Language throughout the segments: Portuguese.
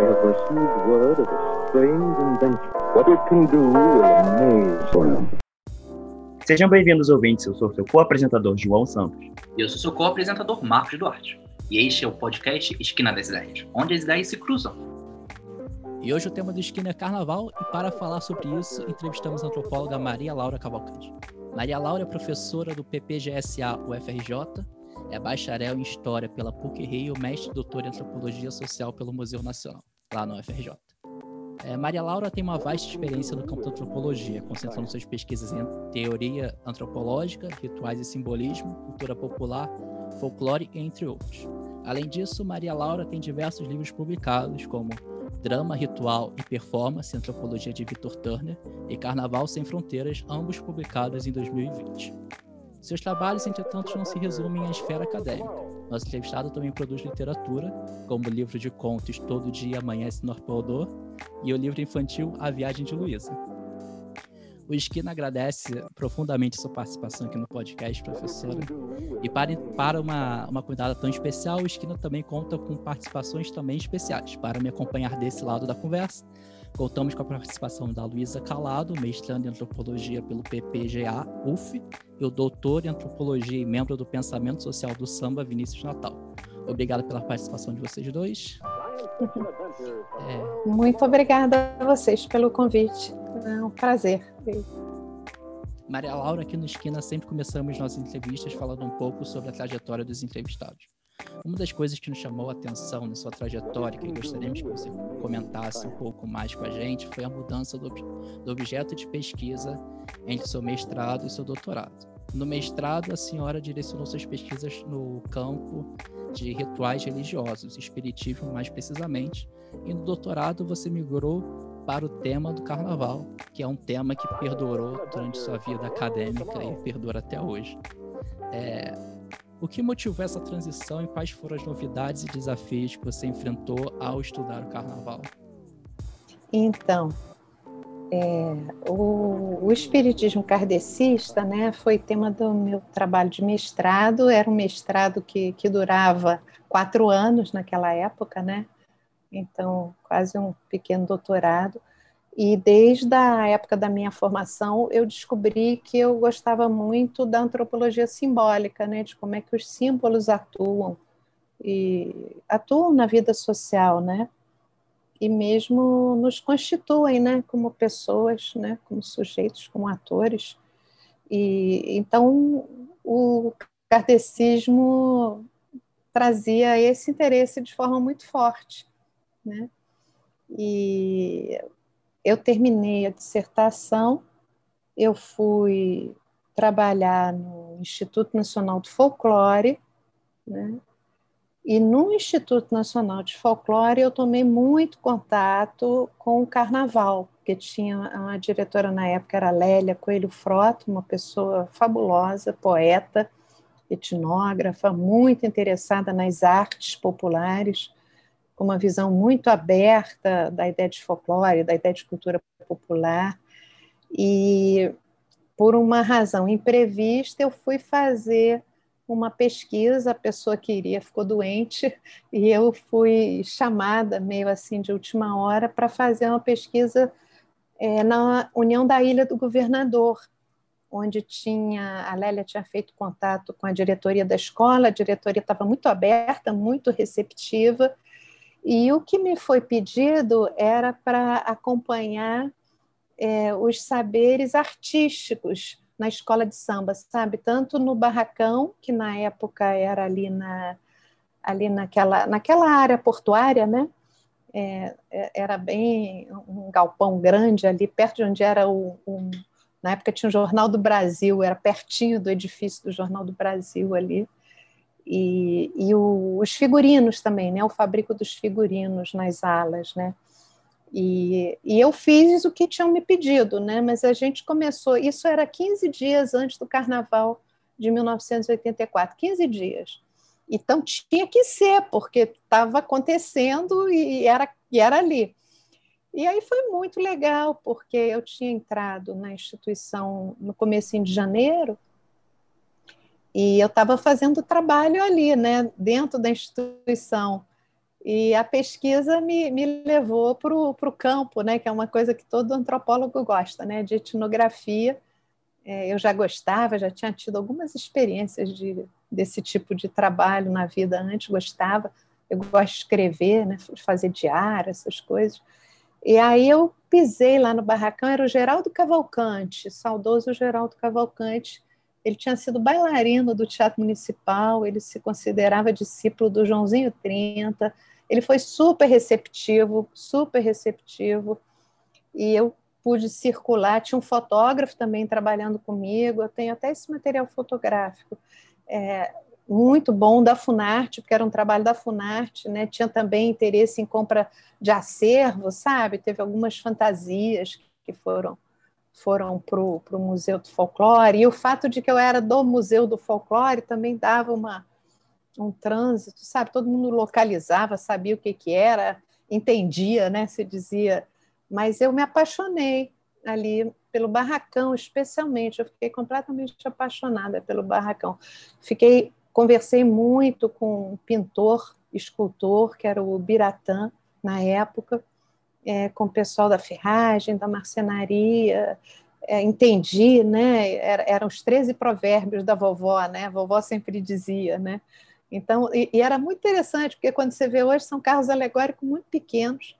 have received word of a strange invention. What it can do will amaze one. Sejam bem-vindos, ouvintes. Eu sou seu co-apresentador, João Santos. E eu sou seu co-apresentador, Marcos Duarte. E este é o podcast Esquina das Ideias, onde as ideias se cruzam. E hoje o tema do Esquina é Carnaval, e para falar sobre isso, entrevistamos a antropóloga Maria Laura Cavalcante. Maria Laura é professora do PPGSA UFRJ, é bacharel em História pela PUC-Rio, mestre e doutor em Antropologia Social pelo Museu Nacional, lá no UFRJ. É, Maria Laura tem uma vasta experiência no campo da antropologia, concentrando suas pesquisas em teoria antropológica, rituais e simbolismo, cultura popular, folclore, entre outros. Além disso, Maria Laura tem diversos livros publicados, como Drama, Ritual e Performance, Antropologia de Victor Turner, e Carnaval Sem Fronteiras, ambos publicados em 2020. Seus trabalhos, entretanto, não se resumem à esfera acadêmica. Nosso entrevistado também produz literatura, como o livro de contos Todo Dia Amanhece no Arpoador e o livro infantil A Viagem de Luísa. O Esquina agradece profundamente sua participação aqui no podcast, professora. E para, para uma, uma convidada tão especial, o Esquina também conta com participações também especiais. Para me acompanhar desse lado da conversa, contamos com a participação da Luísa Calado, mestrando em antropologia pelo PPGA UF, e o doutor em antropologia e membro do Pensamento Social do Samba, Vinícius Natal. Obrigado pela participação de vocês dois. É... Muito obrigada a vocês pelo convite. É um prazer. Maria Laura, aqui no Esquina, sempre começamos nossas entrevistas falando um pouco sobre a trajetória dos entrevistados. Uma das coisas que nos chamou a atenção na sua trajetória, que gostaríamos que você comentasse um pouco mais com a gente, foi a mudança do, do objeto de pesquisa entre seu mestrado e seu doutorado. No mestrado, a senhora direcionou suas pesquisas no campo de rituais religiosos, espiritismo mais precisamente, e no doutorado você migrou para o tema do carnaval, que é um tema que perdurou durante sua vida acadêmica e perdura até hoje. É, o que motivou essa transição e quais foram as novidades e desafios que você enfrentou ao estudar o carnaval? Então, é, o, o, espiritismo kardecista né, foi tema do meu trabalho de mestrado, era um mestrado que, que durava quatro anos naquela época, né? então quase um pequeno doutorado. E desde a época da minha formação, eu descobri que eu gostava muito da antropologia simbólica, né, de como é que os símbolos atuam e atuam na vida social, né? E mesmo nos constituem, né, como pessoas, né, como sujeitos, como atores. E então o kardecismo trazia esse interesse de forma muito forte, né? E eu terminei a dissertação, eu fui trabalhar no Instituto Nacional de Folclore, né? E no Instituto Nacional de Folclore eu tomei muito contato com o carnaval, porque tinha a diretora na época era Lélia Coelho Frota, uma pessoa fabulosa, poeta, etnógrafa, muito interessada nas artes populares com uma visão muito aberta da ideia de folclore, da ideia de cultura popular. E, por uma razão imprevista, eu fui fazer uma pesquisa, a pessoa que iria ficou doente, e eu fui chamada, meio assim, de última hora, para fazer uma pesquisa é, na União da Ilha do Governador, onde tinha a Lélia tinha feito contato com a diretoria da escola, a diretoria estava muito aberta, muito receptiva, e o que me foi pedido era para acompanhar é, os saberes artísticos na escola de samba, sabe? Tanto no barracão, que na época era ali, na, ali naquela, naquela área portuária, né? É, é era bem um galpão grande ali, perto de onde era o, o, Na época tinha o Jornal do Brasil, era pertinho do edifício do Jornal do Brasil ali e, e o, os figurinos também, né? O fabrico dos figurinos nas alas, né? E, e, eu fiz o que tinham me pedido, né? Mas a gente começou, isso era 15 dias antes do carnaval de 1984, 15 dias. Então tinha que ser, porque estava acontecendo e era, e era ali. E aí foi muito legal, porque eu tinha entrado na instituição no começo de janeiro, e eu estava fazendo trabalho ali, né, dentro da instituição. E a pesquisa me, me levou para o campo, né, que é uma coisa que todo antropólogo gosta, né, de etnografia. É, eu já gostava, já tinha tido algumas experiências de, desse tipo de trabalho na vida antes, gostava. Eu gosto de escrever, né, fazer diário, essas coisas. E aí eu pisei lá no barracão, era o Geraldo Cavalcante, saudoso Geraldo Cavalcante. Ele tinha sido bailarino do Teatro Municipal, ele se considerava discípulo do Joãozinho 30, ele foi super receptivo, super receptivo, e eu pude circular. Tinha um fotógrafo também trabalhando comigo, eu tenho até esse material fotográfico. É, muito bom da Funarte, porque era um trabalho da Funarte, né? Tinha também interesse em compra de acervo, sabe? Teve algumas fantasias que foram foram para o Museu do Folclore, e o fato de que eu era do Museu do Folclore também dava uma, um trânsito, sabe? Todo mundo localizava, sabia o que, que era, entendia, né? Se dizia. Mas eu me apaixonei ali pelo barracão, especialmente. Eu fiquei completamente apaixonada pelo barracão. Fiquei, conversei muito com um pintor, escultor, que era o Biratã, na época, é, com o pessoal da ferragem, da marcenaria, é, entendi, né? Era, eram os 13 provérbios da vovó, né? A vovó sempre dizia, né? Então, e, e, era muito interessante, porque quando você vê hoje são carros alegóricos muito pequenos.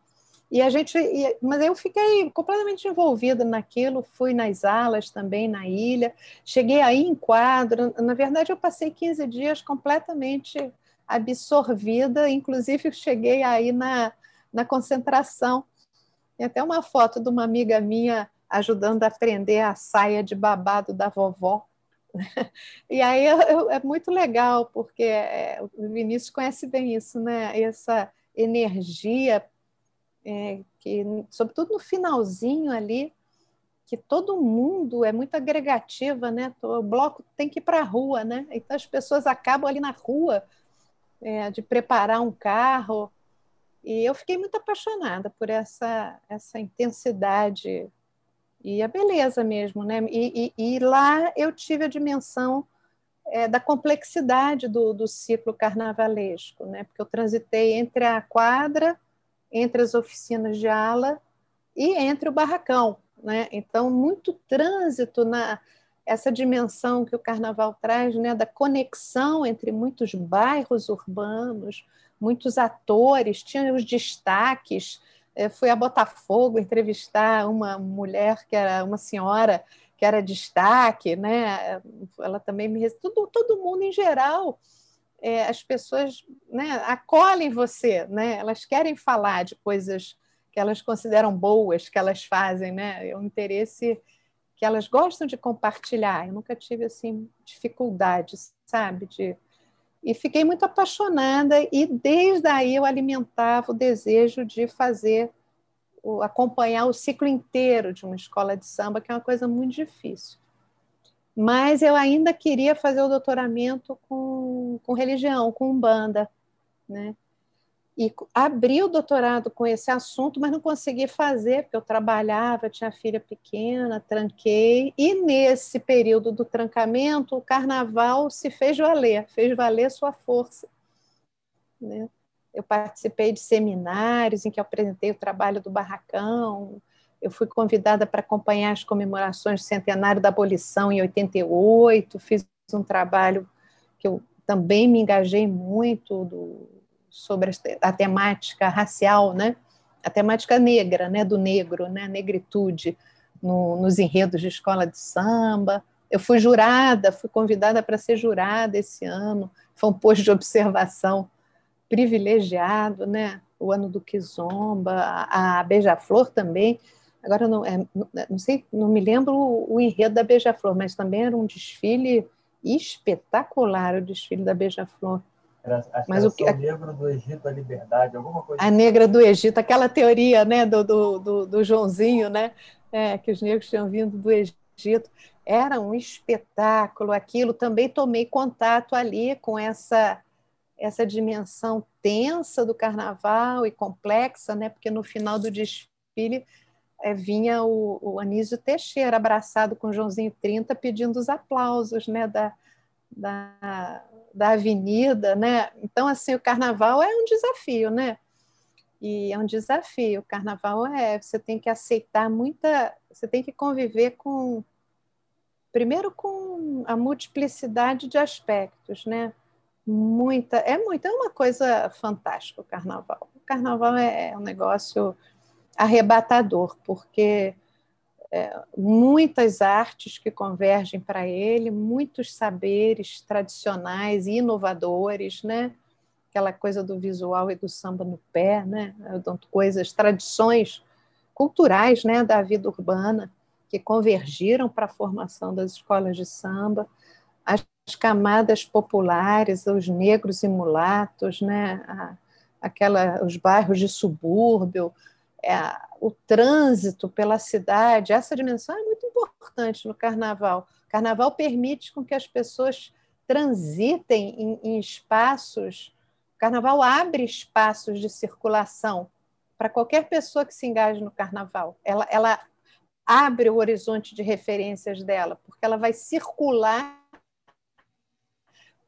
E a gente, e, mas eu fiquei completamente envolvida naquilo, fui nas alas também na ilha, cheguei aí em quadro. Na verdade, eu passei 15 dias completamente absorvida, inclusive cheguei aí na, na concentração. Tem até uma foto de uma amiga minha ajudando a prender a saia de babado da vovó e aí é muito legal, porque é, o Vinícius conhece bem isso, né? Essa energia, é, que, sobretudo no finalzinho ali, que todo mundo é muito agregativa, né? O bloco tem que ir para a rua, né? Então as pessoas acabam ali na rua é, de preparar um carro. E eu fiquei muito apaixonada por essa, essa intensidade e a beleza mesmo, né? E, e, e lá eu tive a dimensão é, da complexidade do, do ciclo carnavalesco, né? Porque eu transitei entre a quadra, entre as oficinas de ala e entre o barracão, né? Então muito trânsito na essa dimensão que o carnaval traz, né? Da conexão entre muitos bairros urbanos, muitos atores, tinha os destaques fui a Botafogo entrevistar uma mulher que era uma senhora que era destaque, né? Ela também me todo todo mundo em geral, é, as pessoas, né, acolhem você, né? Elas querem falar de coisas que elas consideram boas, que elas fazem, né? É um interesse que elas gostam de compartilhar. Eu nunca tive assim dificuldades, sabe, de e fiquei muito apaixonada e desde aí eu alimentava o desejo de fazer acompanhar o ciclo inteiro de uma escola de samba, que é uma coisa muito difícil. Mas eu ainda queria fazer o doutoramento com, com religião, com umbanda, né? E abri o doutorado com esse assunto, mas não consegui fazer, porque eu trabalhava, tinha filha pequena, tranquei. E nesse período do trancamento, o carnaval se fez valer, fez valer sua força. Né? Eu participei de seminários em que apresentei o trabalho do Barracão. Eu fui convidada para acompanhar as comemorações do centenário da abolição em 88. Fiz um trabalho que eu também me engajei muito do, sobre a temática racial, né? a temática negra, né? do negro, né? negritude, no, nos enredos de escola de samba. Eu fui jurada, fui convidada para ser jurada esse ano, foi um posto de observação privilegiado, né? o ano do Kizomba, a, a Beija-Flor também. Agora, não, é, não sei, não me lembro o, o enredo da Beija-Flor, mas também era um desfile espetacular, o desfile da Beija-Flor. Era, Mas o que, negro do Egito da liberdade, alguma coisa. A assim. negra do Egito, aquela teoria, né, do, do, do, do Joãozinho, né, é, que os negros tinham vindo do Egito, era um espetáculo. Aquilo também tomei contato ali com essa essa dimensão tensa do carnaval e complexa, né, porque no final do desfile é, vinha o, o Anísio Teixeira abraçado com Joãozinho 30 pedindo os aplausos, né, da, da da avenida, né? Então, assim, o carnaval é um desafio, né? E é um desafio. O carnaval é, você tem que aceitar muita, você tem que conviver com, primeiro com a multiplicidade de aspectos, né? Muita, é muito, é uma coisa fantástica o carnaval. O carnaval é, é um negócio arrebatador, porque é, muitas artes que convergem para ele, muitos saberes tradicionais e inovadores, né? Aquela coisa do visual e do samba no pé, né? Coisas, tradições culturais, né, da vida urbana que convergiram para a formação das escolas de samba, as camadas populares, os negros e mulatos, né, aquela, os bairros de subúrbio, é, o trânsito pela cidade, essa dimensão é muito importante no carnaval. O carnaval permite com que as pessoas transitem em, em espaços. O carnaval abre espaços de circulação para qualquer pessoa que se engaje no carnaval. Ela, ela abre o horizonte de referências dela, porque ela vai circular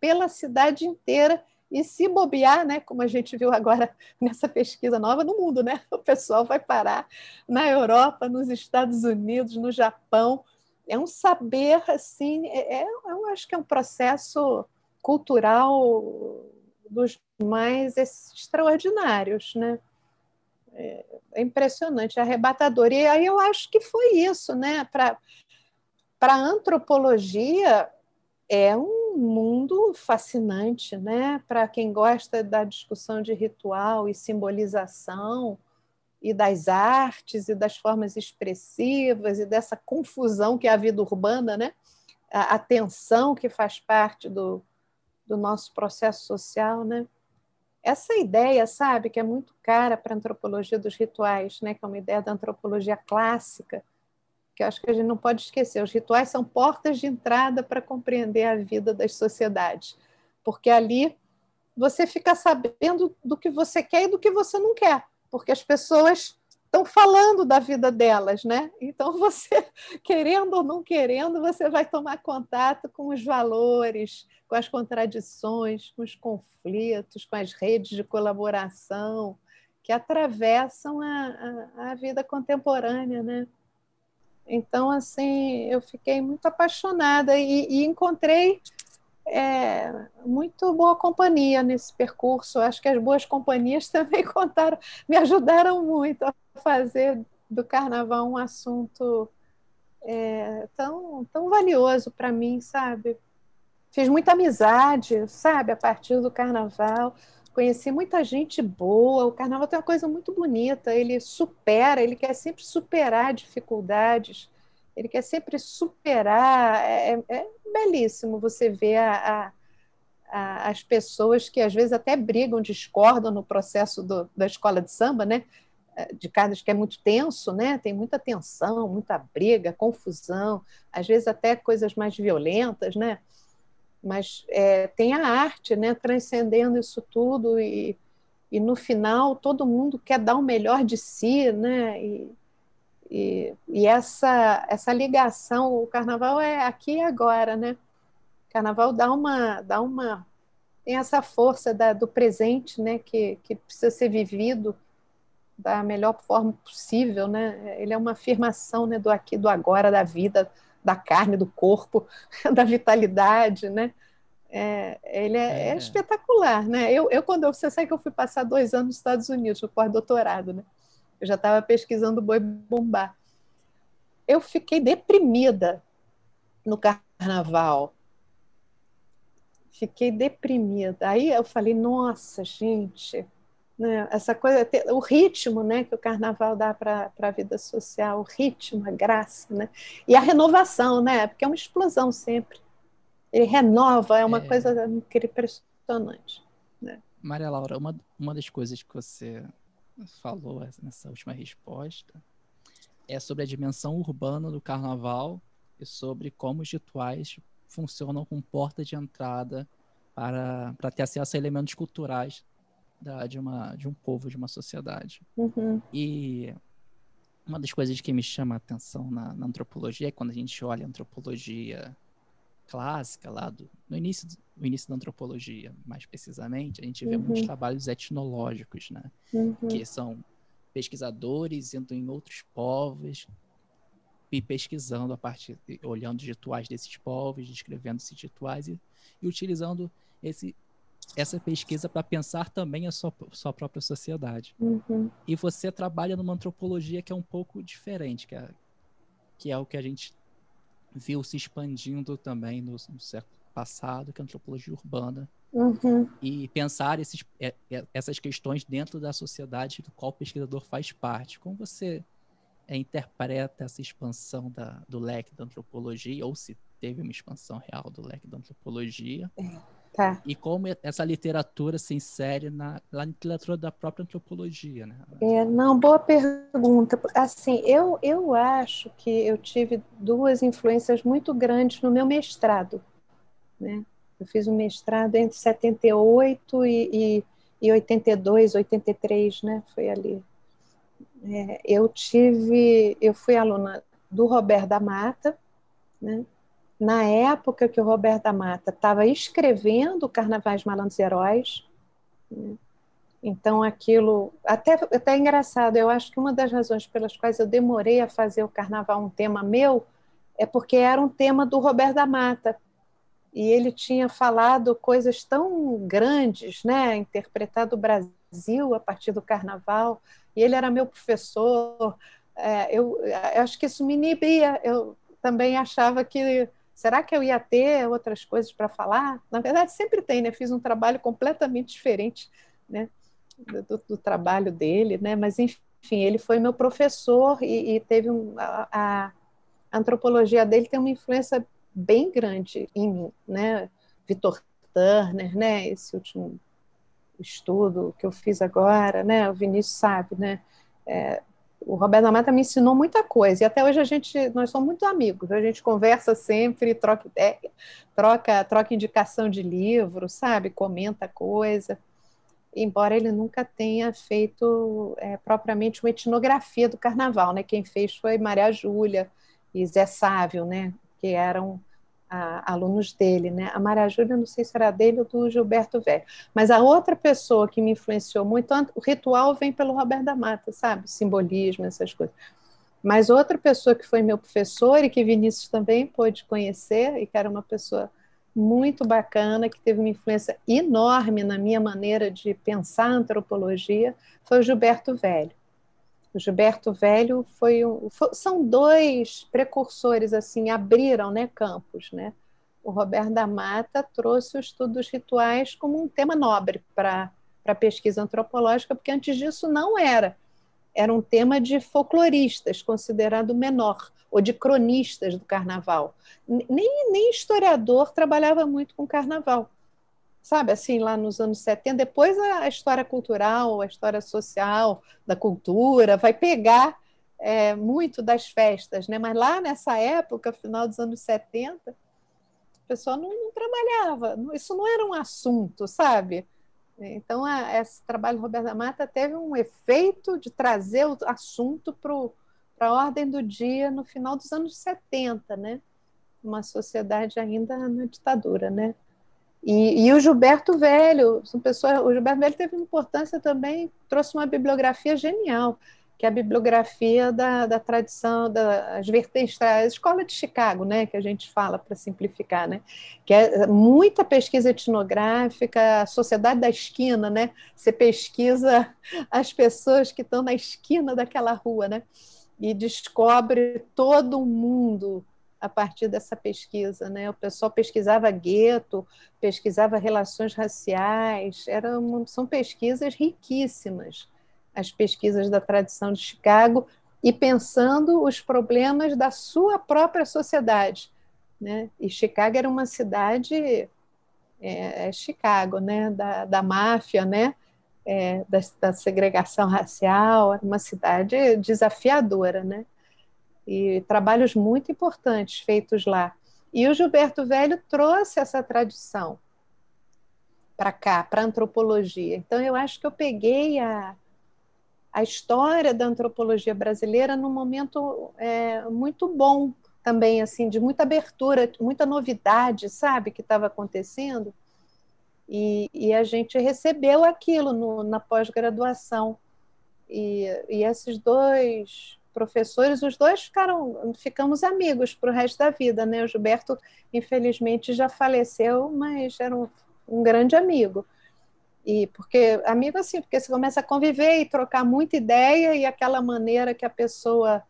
pela cidade inteira e se bobear, né, como a gente viu agora nessa pesquisa nova no mundo, né, o pessoal vai parar na Europa, nos Estados Unidos, no Japão. É um saber assim, é, é eu acho que é um processo cultural dos mais extraordinários, né? É, é impressionante, é arrebatador. E aí eu acho que foi isso, né? Para a antropologia, é um mundo fascinante, né? Para quem gosta da discussão de ritual e simbolização e das artes e das formas expressivas e dessa confusão que é a vida urbana, né? A, a tensão que faz parte do, do nosso processo social, né? Essa ideia, sabe, que é muito cara para a antropologia dos rituais, né? Que é uma ideia da antropologia clássica, que acho que a gente não pode esquecer. Os rituais são portas de entrada para compreender a vida das sociedades, porque ali você fica sabendo do que você quer e do que você não quer, porque as pessoas estão falando da vida delas, né? Então você, querendo ou não querendo, você vai tomar contato com os valores, com as contradições, com os conflitos, com as redes de colaboração que atravessam a, a, a vida contemporânea, né? Então, assim, eu fiquei muito apaixonada e, e encontrei é, muito boa companhia nesse percurso. Acho que as boas companhias também contaram, me ajudaram muito a fazer do carnaval um assunto é, tão, tão valioso para mim, sabe? Fiz muita amizade, sabe, a partir do carnaval. Conheci muita gente boa. O carnaval tem uma coisa muito bonita. Ele supera, ele quer sempre superar dificuldades. Ele quer sempre superar. É, é, é belíssimo você ver a, a, as pessoas que às vezes até brigam, discordam no processo do, da escola de samba, né? De cada que é muito tenso, né? Tem muita tensão, muita briga, confusão, às vezes até coisas mais violentas, né? Mas é, tem a arte, né, transcendendo isso tudo e, e no final todo mundo quer dar o melhor de si, né, e, e, e essa essa ligação, o Carnaval é aqui e agora, né, o Carnaval dá uma dá uma tem essa força da, do presente, né, que, que precisa ser vivido da melhor forma possível, né? Ele é uma afirmação, né, do aqui, do agora, da vida, da carne, do corpo, da vitalidade, né? É, ele é, é. é, espetacular, né? Eu, eu quando eu, você sabe que eu fui passar dois anos nos Estados Unidos, no pós-doutorado, né? Eu já estava pesquisando boi bombar. Eu fiquei deprimida no carnaval. Fiquei deprimida. Aí eu falei, nossa, gente, né? essa coisa, o ritmo né, que o carnaval dá para a vida social, o ritmo, a graça, né? e a renovação, né? porque é uma explosão sempre. Ele renova, é uma é... coisa impressionante. Né? Maria Laura, uma, uma das coisas que você falou nessa última resposta é sobre a dimensão urbana do carnaval e sobre como os rituais funcionam como porta de entrada para, para ter acesso a elementos culturais da, de, uma, de um povo, de uma sociedade. Uhum. E uma das coisas que me chama a atenção na, na, antropologia é quando a gente olha a antropologia clássica, lá do, no, início, no início da antropologia, mais precisamente, a gente vê Uhum. muitos trabalhos etnológicos, né? Uhum. que são pesquisadores indo em outros povos e pesquisando a partir, olhando os rituais desses povos, descrevendo esses rituais e, e utilizando esse, essa pesquisa para pensar também a sua, sua própria sociedade. Uhum. E você trabalha numa antropologia que é um pouco diferente, que é, que é o que a gente viu se expandindo também no, no século passado, que é a antropologia urbana, Uhum. e pensar esses, é, é, essas questões dentro da sociedade do qual o pesquisador faz parte. Como você é, interpreta essa expansão da, do leque da antropologia, ou se teve uma expansão real do leque da antropologia, Tá. e como essa literatura se insere na, na literatura da própria antropologia, né? É, não, boa pergunta. Assim, eu, eu acho que eu tive duas influências muito grandes no meu mestrado. Né? Eu fiz um mestrado entre 78 e, e, e 82, 83, né? Foi ali. É, eu tive, eu fui aluna do Roberto da Mata, né? Na época que o Roberto da Mata estava escrevendo Carnavais Malandros e Heróis, né? Então, aquilo. Até, até é engraçado, eu acho que uma das razões pelas quais eu demorei a fazer o carnaval um tema meu é porque era um tema do Roberto da Mata. E ele tinha falado coisas tão grandes, né? interpretado o Brasil a partir do carnaval. E ele era meu professor. É, eu, eu acho que isso me inibia. Eu também achava que. Será que eu ia ter outras coisas para falar? Na verdade, sempre tem, né? Fiz um trabalho completamente diferente, né? do, do, trabalho dele, né? Mas enfim, ele foi meu professor e, e teve um, a, a, antropologia dele tem uma influência bem grande em mim, né? Vitor Turner, né? Esse último estudo que eu fiz agora, né? O Vinícius sabe, né? É, o Roberto da Mata me ensinou muita coisa e até hoje a gente nós somos muito amigos a gente conversa sempre troca ideia troca troca indicação de livro sabe comenta coisa embora ele nunca tenha feito é, propriamente uma etnografia do carnaval, né? Quem fez foi Maria Júlia e Zé Sávio, né? Que eram a, alunos dele, né? A Maria Júlia, não sei se era dele ou do Gilberto Velho, mas a outra pessoa que me influenciou muito, o ritual vem pelo Roberto da Mata, sabe? Simbolismo, essas coisas. Mas outra pessoa que foi meu professor e que Vinícius também pôde conhecer e que era uma pessoa muito bacana, que teve uma influência enorme na minha maneira de pensar a antropologia, foi o Gilberto Velho. O Gilberto Velho foi, um, são dois precursores assim, abriram, né, campos, né? O Roberto da Mata trouxe o estudo dos rituais como um tema nobre para a pesquisa antropológica, porque antes disso não era. Era um tema de folcloristas, considerado menor, ou de cronistas do carnaval. Nem, nem historiador trabalhava muito com carnaval. Sabe, assim, lá nos anos 70, depois a história cultural, a história social, da cultura, vai pegar é, muito das festas, né? Mas lá nessa época, final dos anos 70, o pessoal não, não trabalhava, isso não era um assunto, sabe? Então, a, esse trabalho do Roberto da Mata teve um efeito de trazer o assunto para a ordem do dia no final dos anos 70, né? Uma sociedade ainda na ditadura, né? E, e o Gilberto Velho, pessoa, o Gilberto Velho teve importância também, trouxe uma bibliografia genial, que é a bibliografia da, da tradição, das vertentes, a escola de Chicago, né, que a gente fala para simplificar, né, que é muita pesquisa etnográfica, a sociedade da esquina, né, você pesquisa as pessoas que estão na esquina daquela rua, né, e descobre todo o mundo a partir dessa pesquisa, né? O pessoal pesquisava gueto, pesquisava relações raciais, eram, são pesquisas riquíssimas, as pesquisas da tradição de Chicago e pensando os problemas da sua própria sociedade, né? E Chicago era uma cidade é, é Chicago, né? Da, da máfia, né? É, da, da segregação racial, uma cidade desafiadora, né? E trabalhos muito importantes feitos lá. E o Gilberto Velho trouxe essa tradição para cá, para a antropologia. Então, eu acho que eu peguei a, a história da antropologia brasileira num momento é, muito bom, também assim de muita abertura, muita novidade, sabe, que estava acontecendo. E, e, a gente recebeu aquilo no, na pós-graduação. E, e esses dois professores, os dois ficaram, ficamos amigos para o resto da vida, né? O Gilberto, infelizmente, já faleceu, mas era um, um grande amigo. E porque amigo assim, porque você começa a conviver e trocar muita ideia e aquela maneira que a pessoa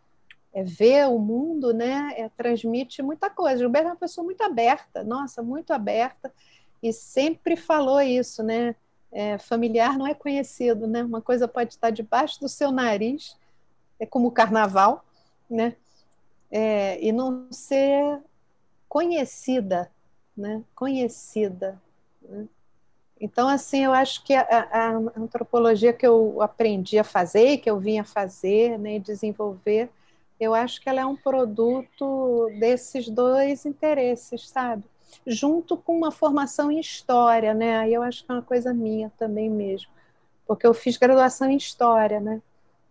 é, vê o mundo, né, é, transmite muita coisa. Gilberto é uma pessoa muito aberta, nossa, muito aberta e sempre falou isso, né? É, familiar não é conhecido, né? Uma coisa pode estar debaixo do seu nariz, é como o carnaval, né? É, e não ser conhecida, né? Conhecida. Né? Então, assim, eu acho que a, a, antropologia que eu aprendi a fazer, que eu vim a fazer, né, desenvolver, eu acho que ela é um produto desses dois interesses, sabe? Junto com uma formação em história, né? Aí eu acho que é uma coisa minha também mesmo, porque eu fiz graduação em história, né?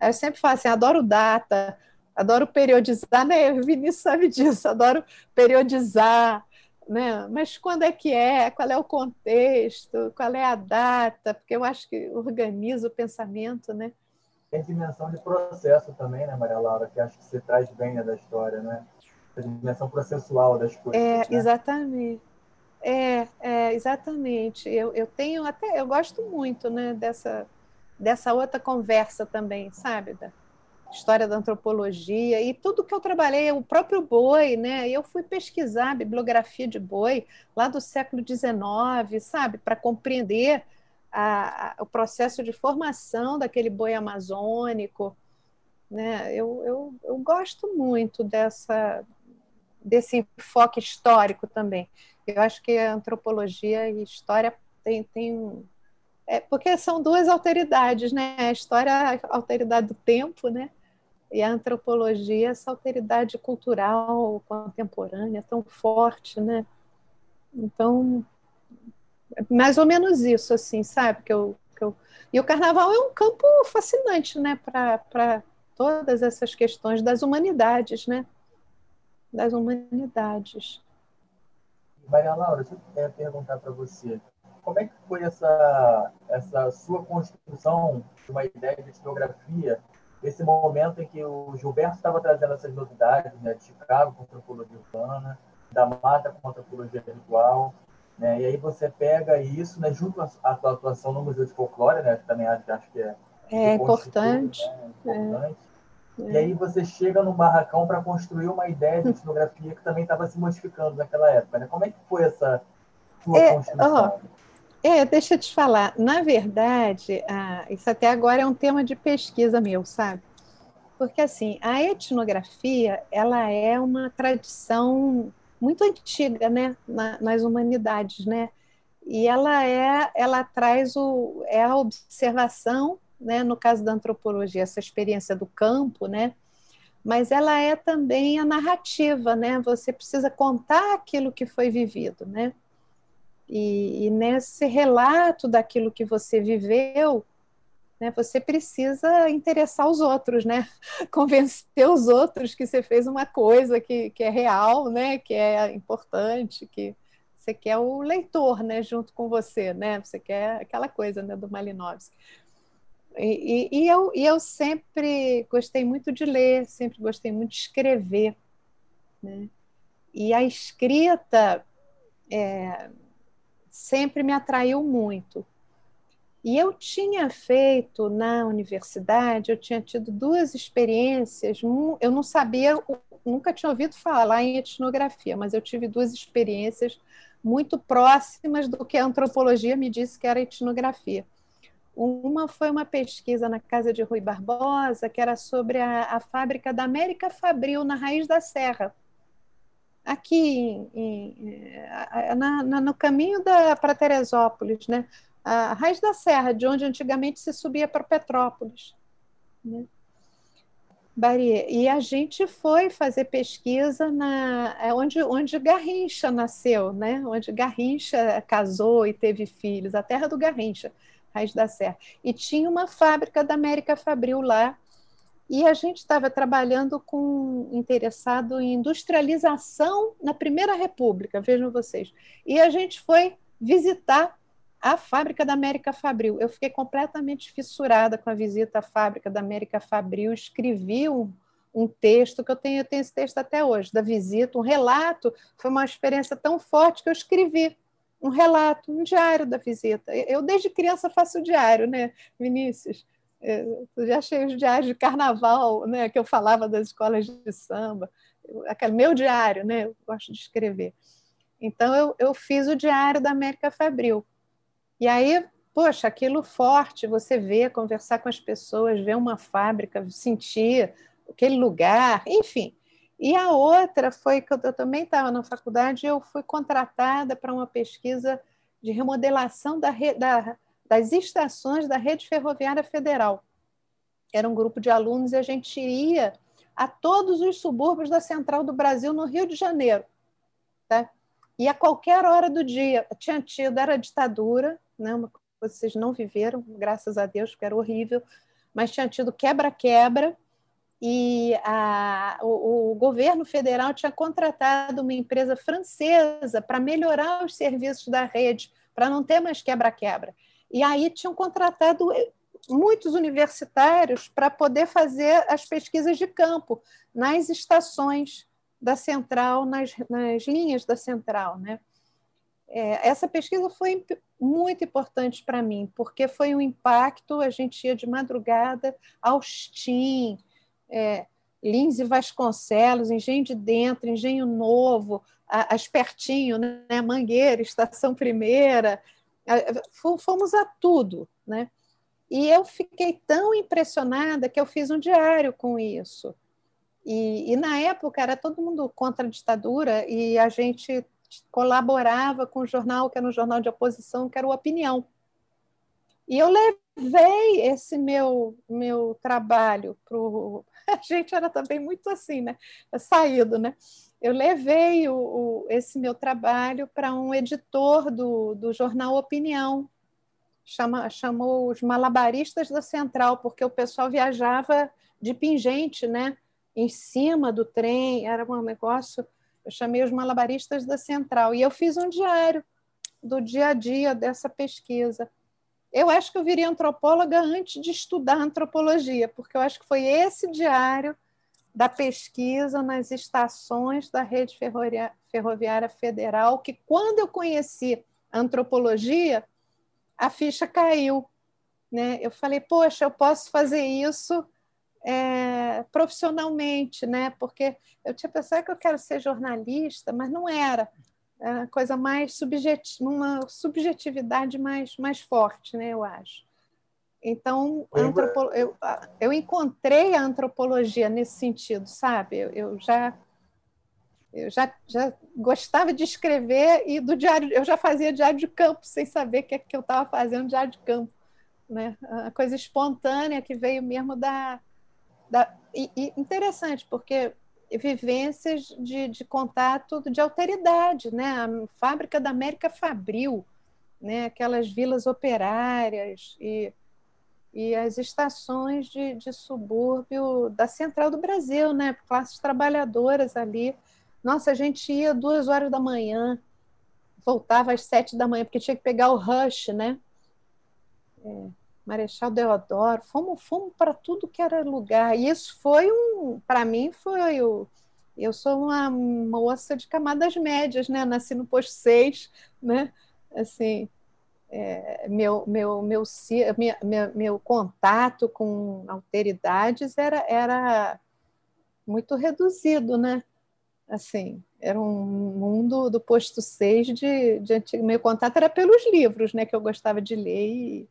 Eu sempre falo assim, adoro data, adoro periodizar, né? O Vinícius sabe disso, adoro periodizar, né? Mas quando é que é? Qual é o contexto? Qual é a data? Porque eu acho que organiza o pensamento, né? Tem dimensão de processo também, né, Maria Laura? Que acho que você traz bem né, da história, né? A dimensão processual das coisas. É, né? exatamente. É, é, exatamente. Eu, eu tenho até, eu gosto muito, né, dessa, dessa outra conversa também, sabe? Da, história da antropologia e tudo que eu trabalhei, o próprio boi, né? Eu fui pesquisar a bibliografia de boi lá do século XIX, sabe, para compreender a, a, o processo de formação daquele boi amazônico, né? Eu, eu, eu gosto muito dessa desse enfoque histórico também. Eu acho que a antropologia e história tem, tem é, porque são duas alteridades, né? A história, a alteridade do tempo, né? E a antropologia, essa alteridade cultural contemporânea tão forte, né? Então, é mais ou menos isso, assim, sabe? Que eu, que eu... E o carnaval é um campo fascinante, né? Para todas essas questões das humanidades, né? Das humanidades. Maria Laura, eu queria perguntar para você, como é que foi essa, essa sua construção de uma ideia de etnografia esse momento em que o Gilberto estava trazendo essas novidades, né, de Chicago com antropologia urbana, da Mata com antropologia ritual, né, e aí você pega isso, né, junto à tua atuação no Museu de Folclore, né, que também acho, acho que é, é importante, né, importante. É. E aí você chega num barracão para construir uma ideia de etnografia que também estava se modificando naquela época, né? Como é que foi essa sua é, construção? Oh, é, deixa eu te falar. Na verdade, ah, isso até agora é um tema de pesquisa meu, sabe? Porque assim, a etnografia ela é uma tradição muito antiga, né, Na, nas humanidades, né? E ela é, ela traz o é a observação, né? No caso da antropologia, essa experiência do campo, né? Mas ela é também a narrativa, né? Você precisa contar aquilo que foi vivido, né? E, e nesse relato daquilo que você viveu, né, você precisa interessar os outros, né? Convencer os outros que você fez uma coisa que, que é real, né? Que é importante, que você quer o leitor, né? Junto com você, né? Você quer aquela coisa, né? Do Malinowski. E, e, e, eu, e eu sempre gostei muito de ler, sempre gostei muito de escrever, né? E a escrita é, sempre me atraiu muito. E eu tinha feito na universidade, eu tinha tido duas experiências, eu não sabia, nunca tinha ouvido falar em etnografia, mas eu tive duas experiências muito próximas do que a antropologia me disse que era etnografia. Uma foi uma pesquisa na casa de Rui Barbosa, que era sobre a, a fábrica da América Fabril, na Raiz da Serra, aqui em, em, na, na, no caminho para Teresópolis, né? a Raiz da Serra, de onde antigamente se subia para Petrópolis. Né? E a gente foi fazer pesquisa na é onde, onde Garrincha nasceu, né? onde Garrincha casou e teve filhos, a terra do Garrincha, Raiz da Serra. E tinha uma fábrica da América Fabril lá, e a gente estava trabalhando com interessado em industrialização na Primeira República, vejam vocês. E a gente foi visitar a fábrica da América Fabril. Eu fiquei completamente fissurada com a visita à fábrica da América Fabril, escrevi um, um texto que eu tenho, eu tenho esse texto até hoje, da visita, um relato. Foi uma experiência tão forte que eu escrevi um relato, um diário da visita. Eu, desde criança, faço diário, né, Vinícius? Eu já achei os diários de carnaval, né, que eu falava das escolas de samba, aquele meu diário, né, eu gosto de escrever. Então, eu, eu fiz o diário da América Fabril. E aí, poxa, aquilo forte, você vê, conversar com as pessoas, ver uma fábrica, sentir aquele lugar, enfim. E a outra foi que eu também estava na faculdade, eu fui contratada para uma pesquisa de remodelação da, da das estações da Rede Ferroviária Federal. Era um grupo de alunos e a gente ia a todos os subúrbios da Central do Brasil, no Rio de Janeiro. Tá? E a qualquer hora do dia, tinha tido, era ditadura, né? uma coisa que vocês não viveram, graças a Deus, porque era horrível, mas tinha tido quebra-quebra, e a, o, o, governo federal tinha contratado uma empresa francesa para melhorar os serviços da rede, para não ter mais quebra-quebra. E aí tinham contratado eh, muitos universitários para poder fazer as pesquisas de campo nas estações da central, nas, nas linhas da central. Né? É, essa pesquisa foi muito importante para mim, porque foi um impacto, a gente ia de madrugada, Austin, é, Lins e Vasconcelos, Engenho de Dentro, Engenho Novo, as pertinho, né? Mangueira, Estação Primeira, fomos a tudo, né? E eu fiquei tão impressionada que eu fiz um diário com isso. E, e, na época era todo mundo contra a ditadura e a gente colaborava com o jornal, que era um jornal de oposição, que era o Opinião. E eu levei esse meu, meu trabalho para. A gente era também muito assim, né? Saído, né? Eu levei o, o, esse meu trabalho para um editor do, do jornal Opinião, chama, chamou os malabaristas da Central, porque o pessoal viajava de pingente, né? em cima do trem, era um negócio. Eu chamei os malabaristas da Central e eu fiz um diário do dia a dia dessa pesquisa. Eu acho que eu viria antropóloga antes de estudar antropologia, porque eu acho que foi esse diário da pesquisa nas estações da rede ferroviária federal, que quando eu conheci antropologia, a ficha caiu. Né? Eu falei, poxa, eu posso fazer isso é, profissionalmente, né? porque eu tinha pensado que eu quero ser jornalista, mas não era. Era uma coisa mais subjetiva, uma subjetividade mais, mais forte, né? eu acho. Então, antropo... eu, eu encontrei a antropologia nesse sentido, sabe? Eu, eu já eu já, já gostava de escrever e do diário eu já fazia diário de campo sem saber que, que eu estava fazendo diário de campo, né? A coisa espontânea que veio mesmo da, da e, e interessante porque vivências de, de contato de alteridade, né? A fábrica da América Fabril, né? Aquelas vilas operárias e e as estações de, de subúrbio da central do Brasil, né? Classes trabalhadoras ali. Nossa, a gente ia duas horas da manhã, voltava às sete da manhã, porque tinha que pegar o rush, né? É, Marechal Deodoro, fomos, fomos para tudo que era lugar. E isso foi um, para mim, foi o. Eu sou uma moça de camadas médias, né? Nasci no posto 6, né? Assim, é, meu, meu, meu, minha, meu, contato com alteridades era, era muito reduzido, né? Assim, era um mundo do posto 6 de, de antigo. Meu contato era pelos livros, né? Que eu gostava de ler e,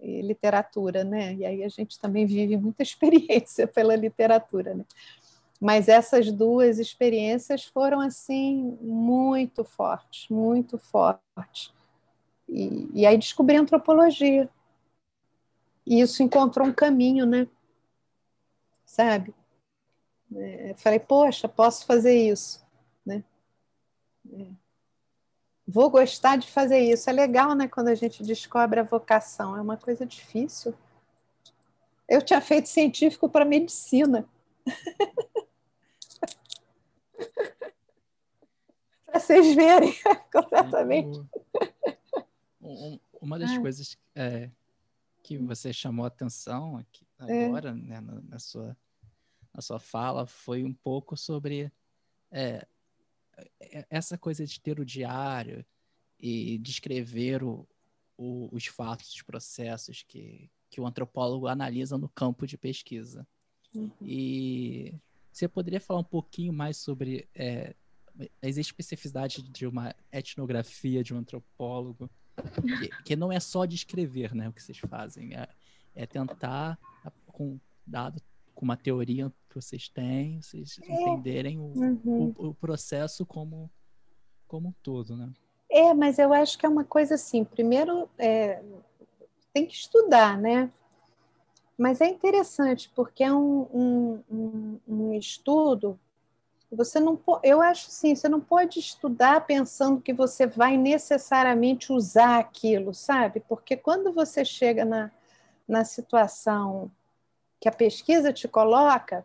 e literatura, né? E aí a gente também vive muita experiência pela literatura, né? Mas essas duas experiências foram assim muito fortes, muito fortes. E, e aí descobri a antropologia. E isso encontrou um caminho, né? Sabe? É, falei, poxa, posso fazer isso, né? É. Vou gostar de fazer isso. É legal, né? Quando a gente descobre a vocação. É uma coisa difícil. Eu tinha feito científico para medicina. para vocês verem completamente. Uma das coisas é, que você chamou a atenção aqui é. agora, é. né, na, na, sua, na sua fala, foi um pouco sobre é, é, essa coisa de ter o diário e descrever o, o, os fatos, os processos que, que o antropólogo analisa no campo de pesquisa. Uhum. E você poderia falar um pouquinho mais sobre é, as especificidades de uma etnografia de um antropólogo, que, que, não é só descrever né, o que vocês fazem, é, é tentar, com dado com uma teoria que vocês têm, vocês é. entenderem o, uhum. o, o, processo como, como um todo, né? É, mas eu acho que é uma coisa assim, primeiro é, tem que estudar, né? Mas é interessante, porque é um, um, um, um estudo você não eu acho assim, você não pode estudar pensando que você vai necessariamente usar aquilo, sabe? Porque quando você chega na, na situação que a pesquisa te coloca,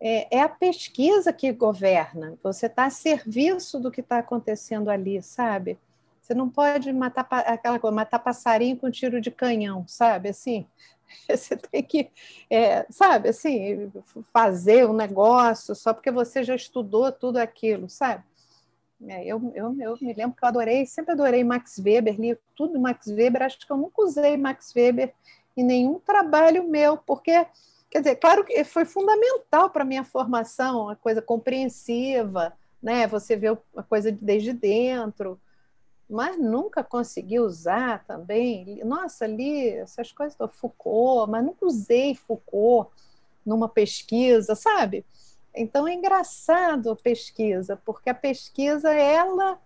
é, é a pesquisa que governa. Você está a serviço do que está acontecendo ali, sabe? Você não pode matar aquela coisa, matar passarinho com tiro de canhão, sabe? Assim, você tem que, é, sabe, assim, fazer um negócio só porque você já estudou tudo aquilo, sabe? É, eu, eu, eu me lembro que eu adorei, sempre adorei Max Weber, li tudo Max Weber, acho que eu nunca usei Max Weber em nenhum trabalho meu, porque, quer dizer, claro que foi fundamental para a minha formação, a coisa compreensiva, né? Você vê a coisa desde dentro, mas nunca consegui usar também. Nossa, li essas coisas do Foucault, mas nunca usei Foucault numa pesquisa, sabe? Então é engraçado a pesquisa, porque a pesquisa ela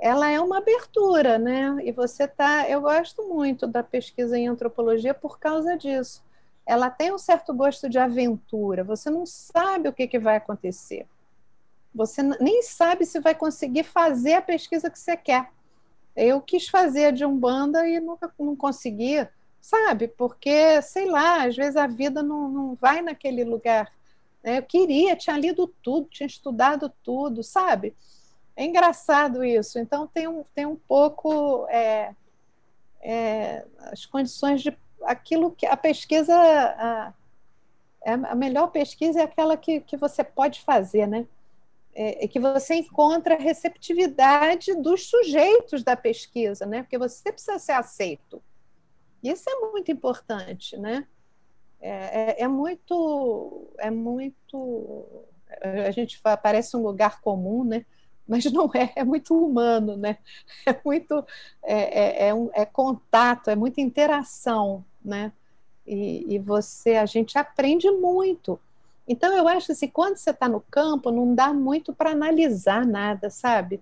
ela é uma abertura, né? E você tá, eu gosto muito da pesquisa em antropologia por causa disso. Ela tem um certo gosto de aventura. Você não sabe o que, que vai acontecer. Você nem sabe se vai conseguir fazer a pesquisa que você quer. Eu quis fazer de Umbanda e nunca não consegui, sabe? Porque, sei lá, às vezes a vida não, não vai naquele lugar. Né? Eu queria, tinha lido tudo, tinha estudado tudo, sabe? É engraçado isso. Então, tem um, tem um pouco é, é, as condições de aquilo que a pesquisa. A, é, a melhor pesquisa é aquela que, que você pode fazer, né? É, é que você encontra a receptividade dos sujeitos da pesquisa, né? Porque você precisa ser aceito. Isso é muito importante, né? É, é, é muito, é muito. A gente fala, parece um lugar comum, né? mas não é, é muito humano, né? É muito é, é, é, um, é contato, é muita interação, né? E, e, você, a gente aprende muito. Então eu acho assim, quando você está no campo, não dá muito para analisar nada, sabe?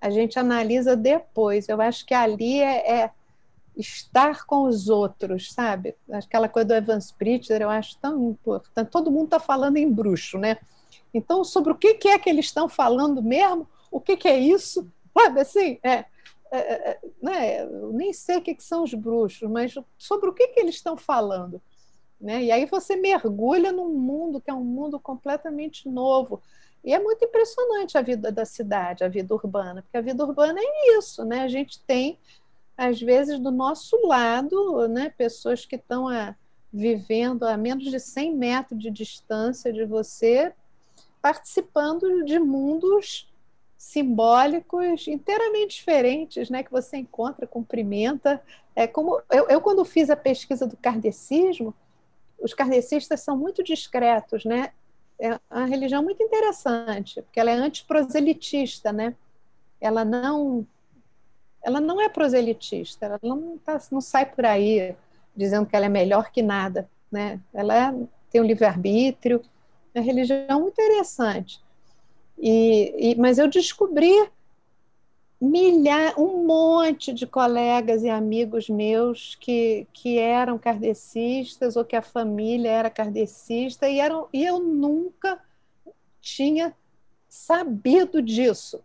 A gente analisa depois. Eu acho que ali é, é estar com os outros, sabe? Aquela coisa do Evan Spritzer, eu acho tão importante. Todo mundo está falando em bruxo, né? Então, sobre o que é que eles estão falando mesmo, o que, é isso? Sabe assim? É, é, é, né? Eu nem sei o que, que são os bruxos, mas sobre o que, que eles estão falando. Né? E aí você mergulha num mundo que é um mundo completamente novo. E é muito impressionante a vida da cidade, a vida urbana, porque a vida urbana é isso, né? A gente tem, às vezes, do nosso lado, né, pessoas que estão a, vivendo a menos de 100 metros de distância de você, participando de mundos simbólicos inteiramente diferentes, né, que você encontra, cumprimenta. É como eu, eu quando fiz a pesquisa do kardecismo, os kardecistas são muito discretos, né? É uma religião muito interessante, porque ela é antiproselitista, né? Ela não ela não é proselitista, ela não, tá, não sai por aí dizendo que ela é melhor que nada, né? Ela é, tem um livre-arbítrio, é uma religião muito interessante. E, e, mas eu descobri milhar, um monte de colegas e amigos meus que, que eram kardecistas ou que a família era kardecista e, eram, e eu nunca tinha sabido disso.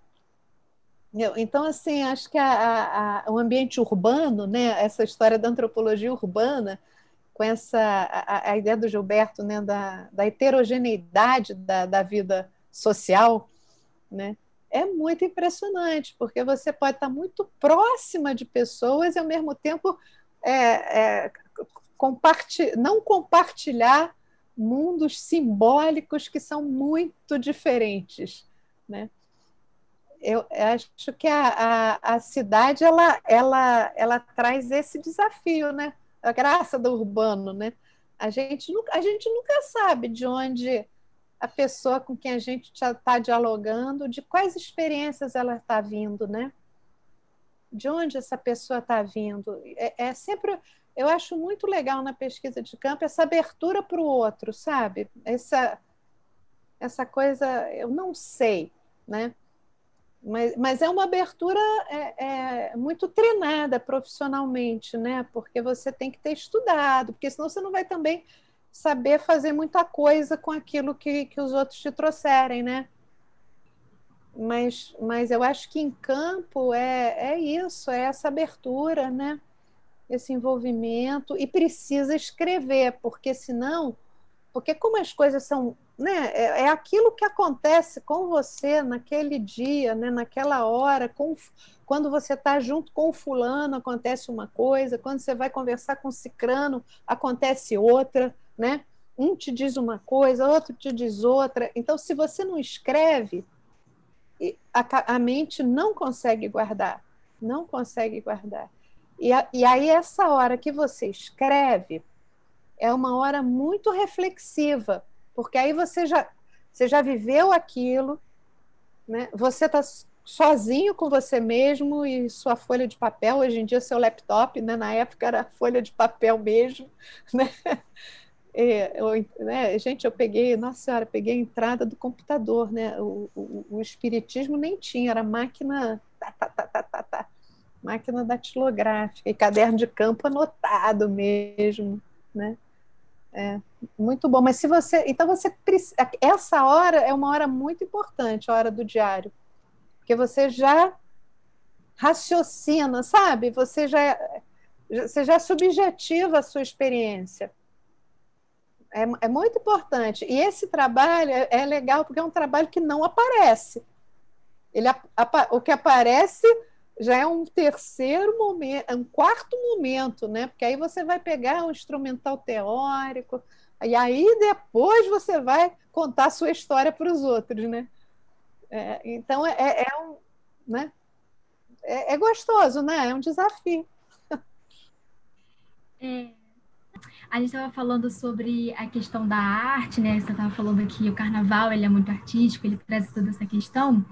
Então, assim, acho que a, a, a, o ambiente urbano, né, essa história da antropologia urbana, com essa a, a, ideia do Gilberto, né, da, da heterogeneidade da, da vida social, né, é muito impressionante, porque você pode estar muito próxima de pessoas e, ao mesmo tempo, é, é, não compartilhar mundos simbólicos que são muito diferentes. Né? Eu acho que a, a, a cidade ela, ela, ela traz esse desafio, né? a graça do urbano. Né? A, gente nunca, a gente nunca sabe de onde a pessoa com quem a gente está dialogando, de quais experiências ela está vindo, né? De onde essa pessoa está vindo. É, é, sempre, eu acho muito legal na pesquisa de campo essa abertura para o outro, sabe? Essa, essa coisa, eu não sei, né? Mas, mas é uma abertura é, é, muito treinada profissionalmente, né? Porque você tem que ter estudado, porque senão você não vai também saber fazer muita coisa com aquilo que, que os outros te trouxerem, né? Mas, mas eu acho que em campo é, é isso, é essa abertura, né? Esse envolvimento, e precisa escrever, porque senão, porque como as coisas são, né? É, é aquilo que acontece com você naquele dia, né? naquela hora, com, quando você está junto com o fulano, acontece uma coisa, quando você vai conversar com o cicrano, acontece outra né? Um te diz uma coisa, outro te diz outra. Então, se você não escreve, a, a mente não consegue guardar, não consegue guardar. E, a, e aí, essa hora que você escreve é uma hora muito reflexiva, porque aí você já, você já viveu aquilo, né? você está sozinho com você mesmo e sua folha de papel, hoje em dia seu laptop, né? na época era folha de papel mesmo, né? É, eu, né, gente, eu peguei, nossa senhora, peguei a entrada do computador, né? O, o, o espiritismo nem tinha, era máquina, tá, tá, tá, tá, tá, tá, máquina datilográfica e caderno de campo anotado mesmo, né? É, muito bom. Mas se você, então você essa hora é uma hora muito importante, a hora do diário, porque você já raciocina, sabe? Você já você já subjetiva a sua experiência. É, é muito importante. E esse trabalho é, é, legal porque é um trabalho que não aparece. Ele, o que aparece já é um terceiro momento, um quarto momento, né? Porque aí você vai pegar um instrumental teórico, e aí depois você vai contar a sua história para os outros, né? É, então é, é, é um, né? É, é, gostoso, né? É um desafio. É, a gente estava falando sobre a questão da arte, né? Você estava falando que o carnaval ele é muito artístico, ele traz toda essa questão.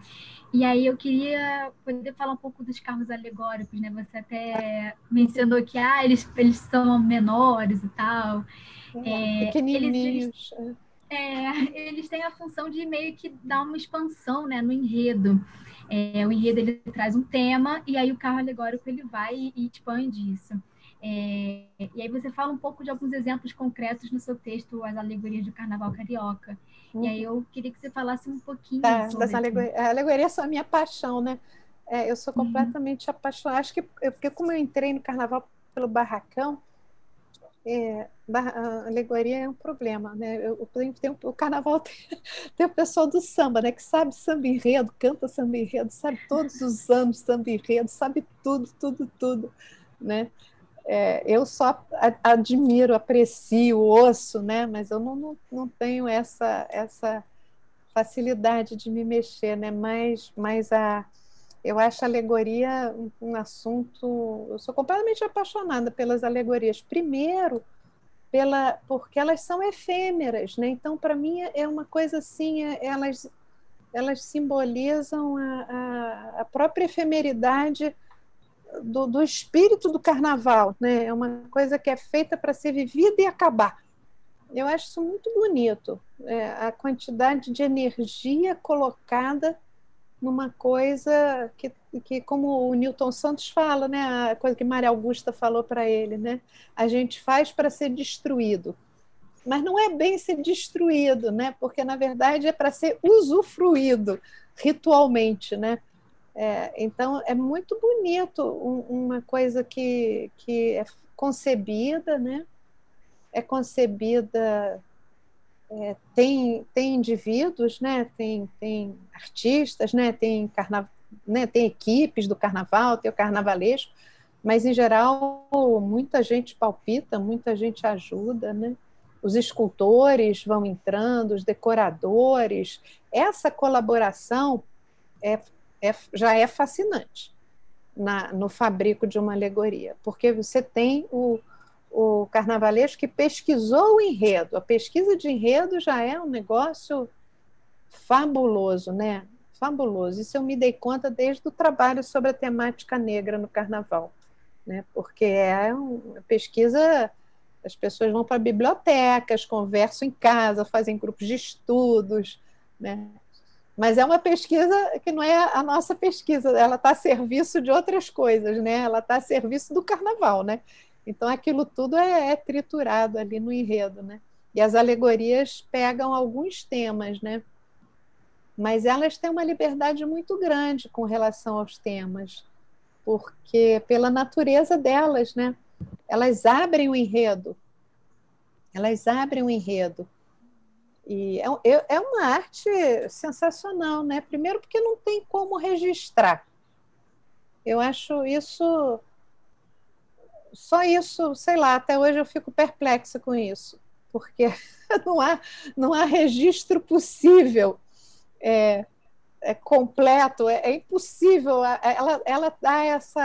E aí eu queria poder falar um pouco dos carros alegóricos, né? Você até mencionou que ah, eles, eles são menores e tal. É, pequenininhos. Eles, eles, é, eles têm a função de meio que dar uma expansão né, no enredo. É, o enredo ele traz um tema e aí o carro alegórico ele vai e, e expande isso. É, e aí você fala um pouco de alguns exemplos concretos no seu texto, as alegorias do Carnaval Carioca. Uhum. E aí eu queria que você falasse um pouquinho tá, das alegorias. A alegoria é a minha paixão, né? É, eu sou uhum. completamente uhum. apaixonada. Acho que porque como eu entrei no Carnaval pelo barracão, é, a alegoria é um problema, né? Eu, eu tenho, o carnaval tem, tem, o pessoal do samba, né? Que sabe samba enredo, canta samba enredo, sabe todos os anos samba enredo, sabe tudo, tudo, tudo, né? É, eu só admiro, aprecio, ouço, né? mas eu não, não, não tenho essa, essa facilidade de me mexer, né? mas, mas a, eu acho a alegoria um, um assunto. Eu sou completamente apaixonada pelas alegorias. Primeiro, pela, porque elas são efêmeras, né? Então, para mim, é uma coisa assim, é, elas, elas simbolizam a, a, a própria efemeridade do, do espírito do carnaval, né? É uma coisa que é feita para ser vivida e acabar. Eu acho isso muito bonito, é, a quantidade de energia colocada numa coisa que, que, como o Newton Santos fala, né, a coisa que Maria Augusta falou para ele, né, a gente faz para ser destruído, mas não é bem ser destruído, né, porque na verdade é para ser usufruído ritualmente, né, é, então, é muito bonito um, uma coisa que, que é concebida, né? é concebida é, tem, tem indivíduos, né? tem, tem artistas, né? tem, carna... né? tem equipes do carnaval, tem o carnavalesco, mas em geral muita gente palpita, muita gente ajuda, né? Os escultores vão entrando, os decoradores. Essa colaboração é, é, já é fascinante na, no fabrico de uma alegoria, porque você tem o, o carnavalesco que pesquisou o enredo. A pesquisa de enredo já é um negócio fabuloso, né? Fabuloso. Isso eu me dei conta desde o trabalho sobre a temática negra no carnaval, né? Porque é uma pesquisa, as pessoas vão para bibliotecas, conversam em casa, fazem grupos de estudos, né? Mas é uma pesquisa que não é a nossa pesquisa, ela está a serviço de outras coisas, né? Ela está a serviço do carnaval, né? Então aquilo tudo é, é, triturado ali no enredo, né? E as alegorias pegam alguns temas, né? Mas elas têm uma liberdade muito grande com relação aos temas, porque pela natureza delas, né? Elas abrem o enredo, elas abrem o enredo. E é, é uma arte sensacional, né? Primeiro porque não tem como registrar. Eu acho isso só isso, sei lá, até hoje eu fico perplexa com isso, porque não há, não há registro possível é, é completo, é, é, impossível. Ela, ela dá essa.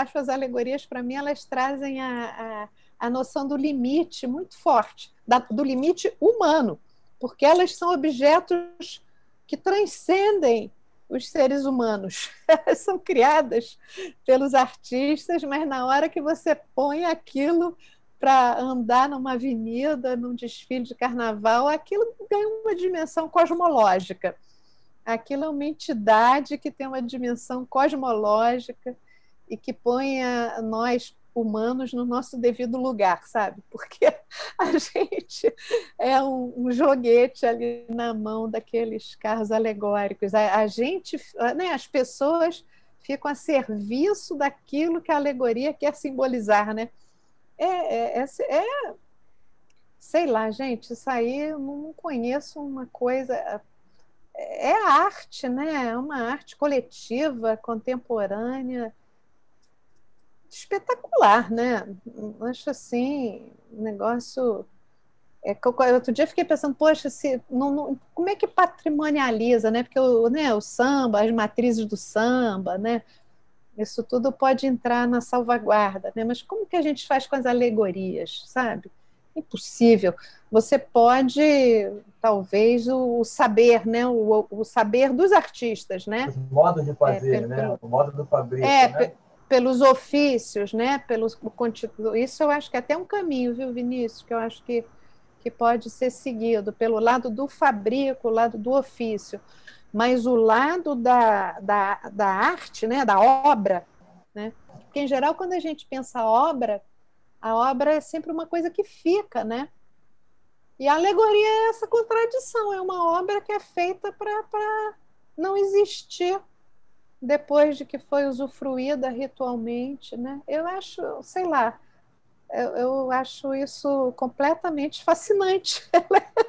Acho as alegorias, para mim, elas trazem a, a, a noção do limite muito forte, da, do limite humano, porque elas são objetos que transcendem os seres humanos. são criadas pelos artistas, mas na hora que você põe aquilo para andar numa avenida, num desfile de carnaval, aquilo ganha uma dimensão cosmológica. Aquilo é uma entidade que tem uma dimensão cosmológica e que põe a nós humanos no nosso devido lugar, sabe? Porque a gente é um, um joguete ali na mão daqueles carros alegóricos. A, a gente, né, as pessoas ficam a serviço daquilo que a alegoria quer simbolizar, né? É, é, é, é sei lá, gente, isso aí eu não conheço uma coisa. É, é arte, né? É uma arte coletiva, contemporânea espetacular, né? Acho assim, um negócio. É, outro dia fiquei pensando, poxa, se, não, não, como é que patrimonializa, né? Porque o, né, o samba, as matrizes do samba, né? Isso tudo pode entrar na salvaguarda, né? Mas como que a gente faz com as alegorias, sabe? Impossível. Você pode, talvez, o, saber, né? O, o saber dos artistas, né? Os modos de fazer, é, pelo, né? O modo do fabrico, é, né? Pelos ofícios, né? Pelos, isso eu acho que é até um caminho, viu, Vinícius? Que eu acho que, que pode ser seguido pelo lado do fabrico, o lado do ofício, mas o lado da, da, da arte, né? Da obra, né? Porque em geral quando a gente pensa obra, a obra é sempre uma coisa que fica, né? E a alegoria é essa contradição, é uma obra que é feita para não existir depois de que foi usufruída ritualmente, né? Eu acho, sei lá, eu, eu acho isso completamente fascinante.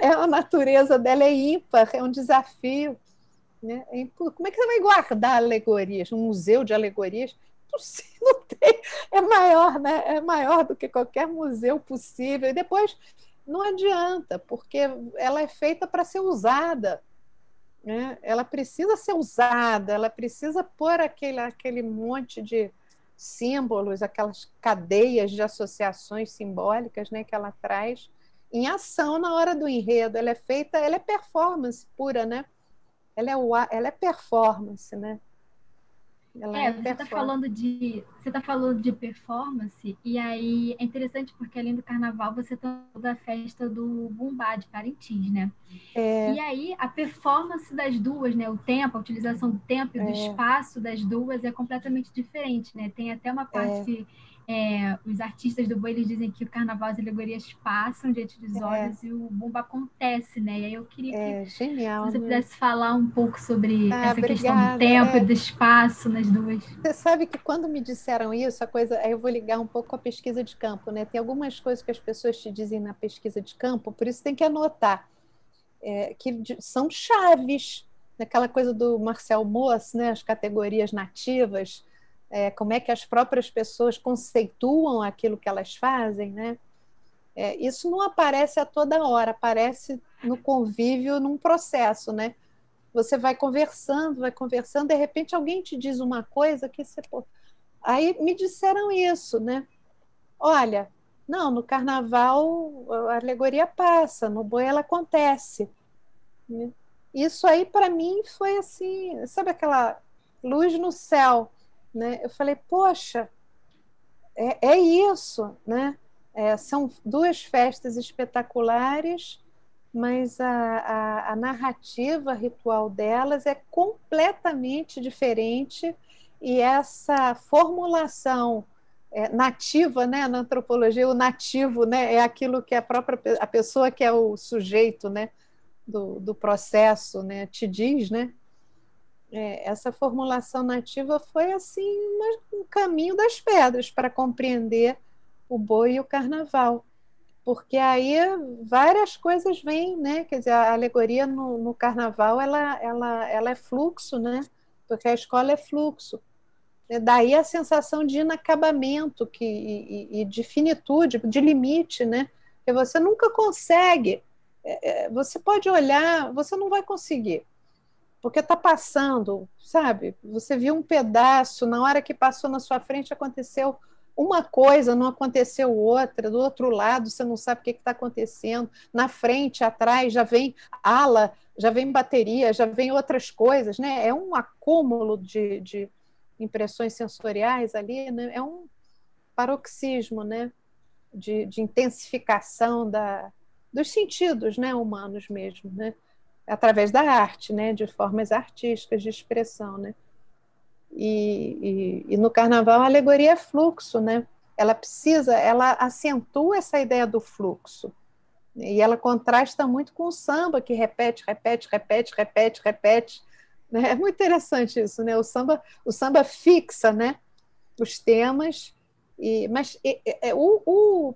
É, a, a, natureza dela é ímpar, é um desafio. Né? É como é que você vai guardar alegorias? Um museu de alegorias? Não tem, é maior, né? É maior do que qualquer museu possível. E depois não adianta, porque ela é feita para ser usada né? ela precisa ser usada, ela precisa pôr aquele, aquele monte de símbolos, aquelas cadeias de associações simbólicas né, que ela traz em ação na hora do enredo. Ela é feita, ela é performance pura, né? Ela é, ela é performance, né? Ela é, você está falando de você tá falando de performance e aí é interessante porque além do carnaval você tem toda a festa do Bumbá de Parintins, né? É. E aí a performance das duas, né? O tempo, a utilização do tempo e do é. espaço das duas é completamente diferente, né? Tem até uma parte é, os artistas do boi eles dizem que o carnaval as alegorias passam diante dos É. olhos e o bumba acontece, né? E aí eu queria que É genial. você né? pudesse falar um pouco sobre Ah, essa questão obrigada, do tempo é. e do espaço nas duas. Você sabe que quando me disseram isso, a coisa, aí eu vou ligar um pouco com a pesquisa de campo, né? Tem algumas coisas que as pessoas te dizem na pesquisa de campo, por isso tem que anotar, é, que são chaves, naquela coisa do Marcel Moss, né? As categorias nativas, é, como é que as próprias pessoas conceituam aquilo que elas fazem, né? É, isso não aparece a toda hora, aparece no convívio, num processo, né? Você vai conversando, vai conversando, de repente alguém te diz uma coisa que você. Aí me disseram isso, né? Olha, não, no carnaval a alegoria passa, no boi ela acontece. né? Isso aí para mim foi assim, sabe aquela luz no céu, né? Eu falei, poxa, é, é isso, né? É, são duas festas espetaculares, mas a, a, a narrativa ritual delas é completamente diferente e essa formulação é, nativa, né, na antropologia, o nativo, né, é aquilo que a própria a pessoa que é o sujeito, né, do, do processo, né, te diz, né, é, essa formulação nativa foi assim um caminho das pedras para compreender o boi e o carnaval, porque aí várias coisas vêm, né, quer dizer, a alegoria no, no carnaval ela, ela, ela é fluxo, né, porque a escola é fluxo. É Daí a sensação de inacabamento que, e, e- de finitude, de limite, né? Que você nunca consegue. é, é, Você pode olhar, você não vai conseguir, porque está passando, sabe? Você viu um pedaço, na hora que passou na sua frente aconteceu uma coisa, não aconteceu outra, do outro lado você não sabe o que está acontecendo, na frente, atrás, já vem ala, já vem bateria, já vem outras coisas, né? É um acúmulo de, de impressões sensoriais ali, né? É um paroxismo, né? De, de intensificação da, dos sentidos, né? Humanos mesmo, né? Através da arte, né? De formas artísticas de expressão, né? E, e, e no carnaval a alegoria é fluxo, né? Ela precisa, ela acentua essa ideia do fluxo. E ela contrasta muito com o samba, que repete, repete, repete, repete, repete. né? É muito interessante isso, né? O samba, o samba fixa, né? Os temas, e, mas e- e- o, o-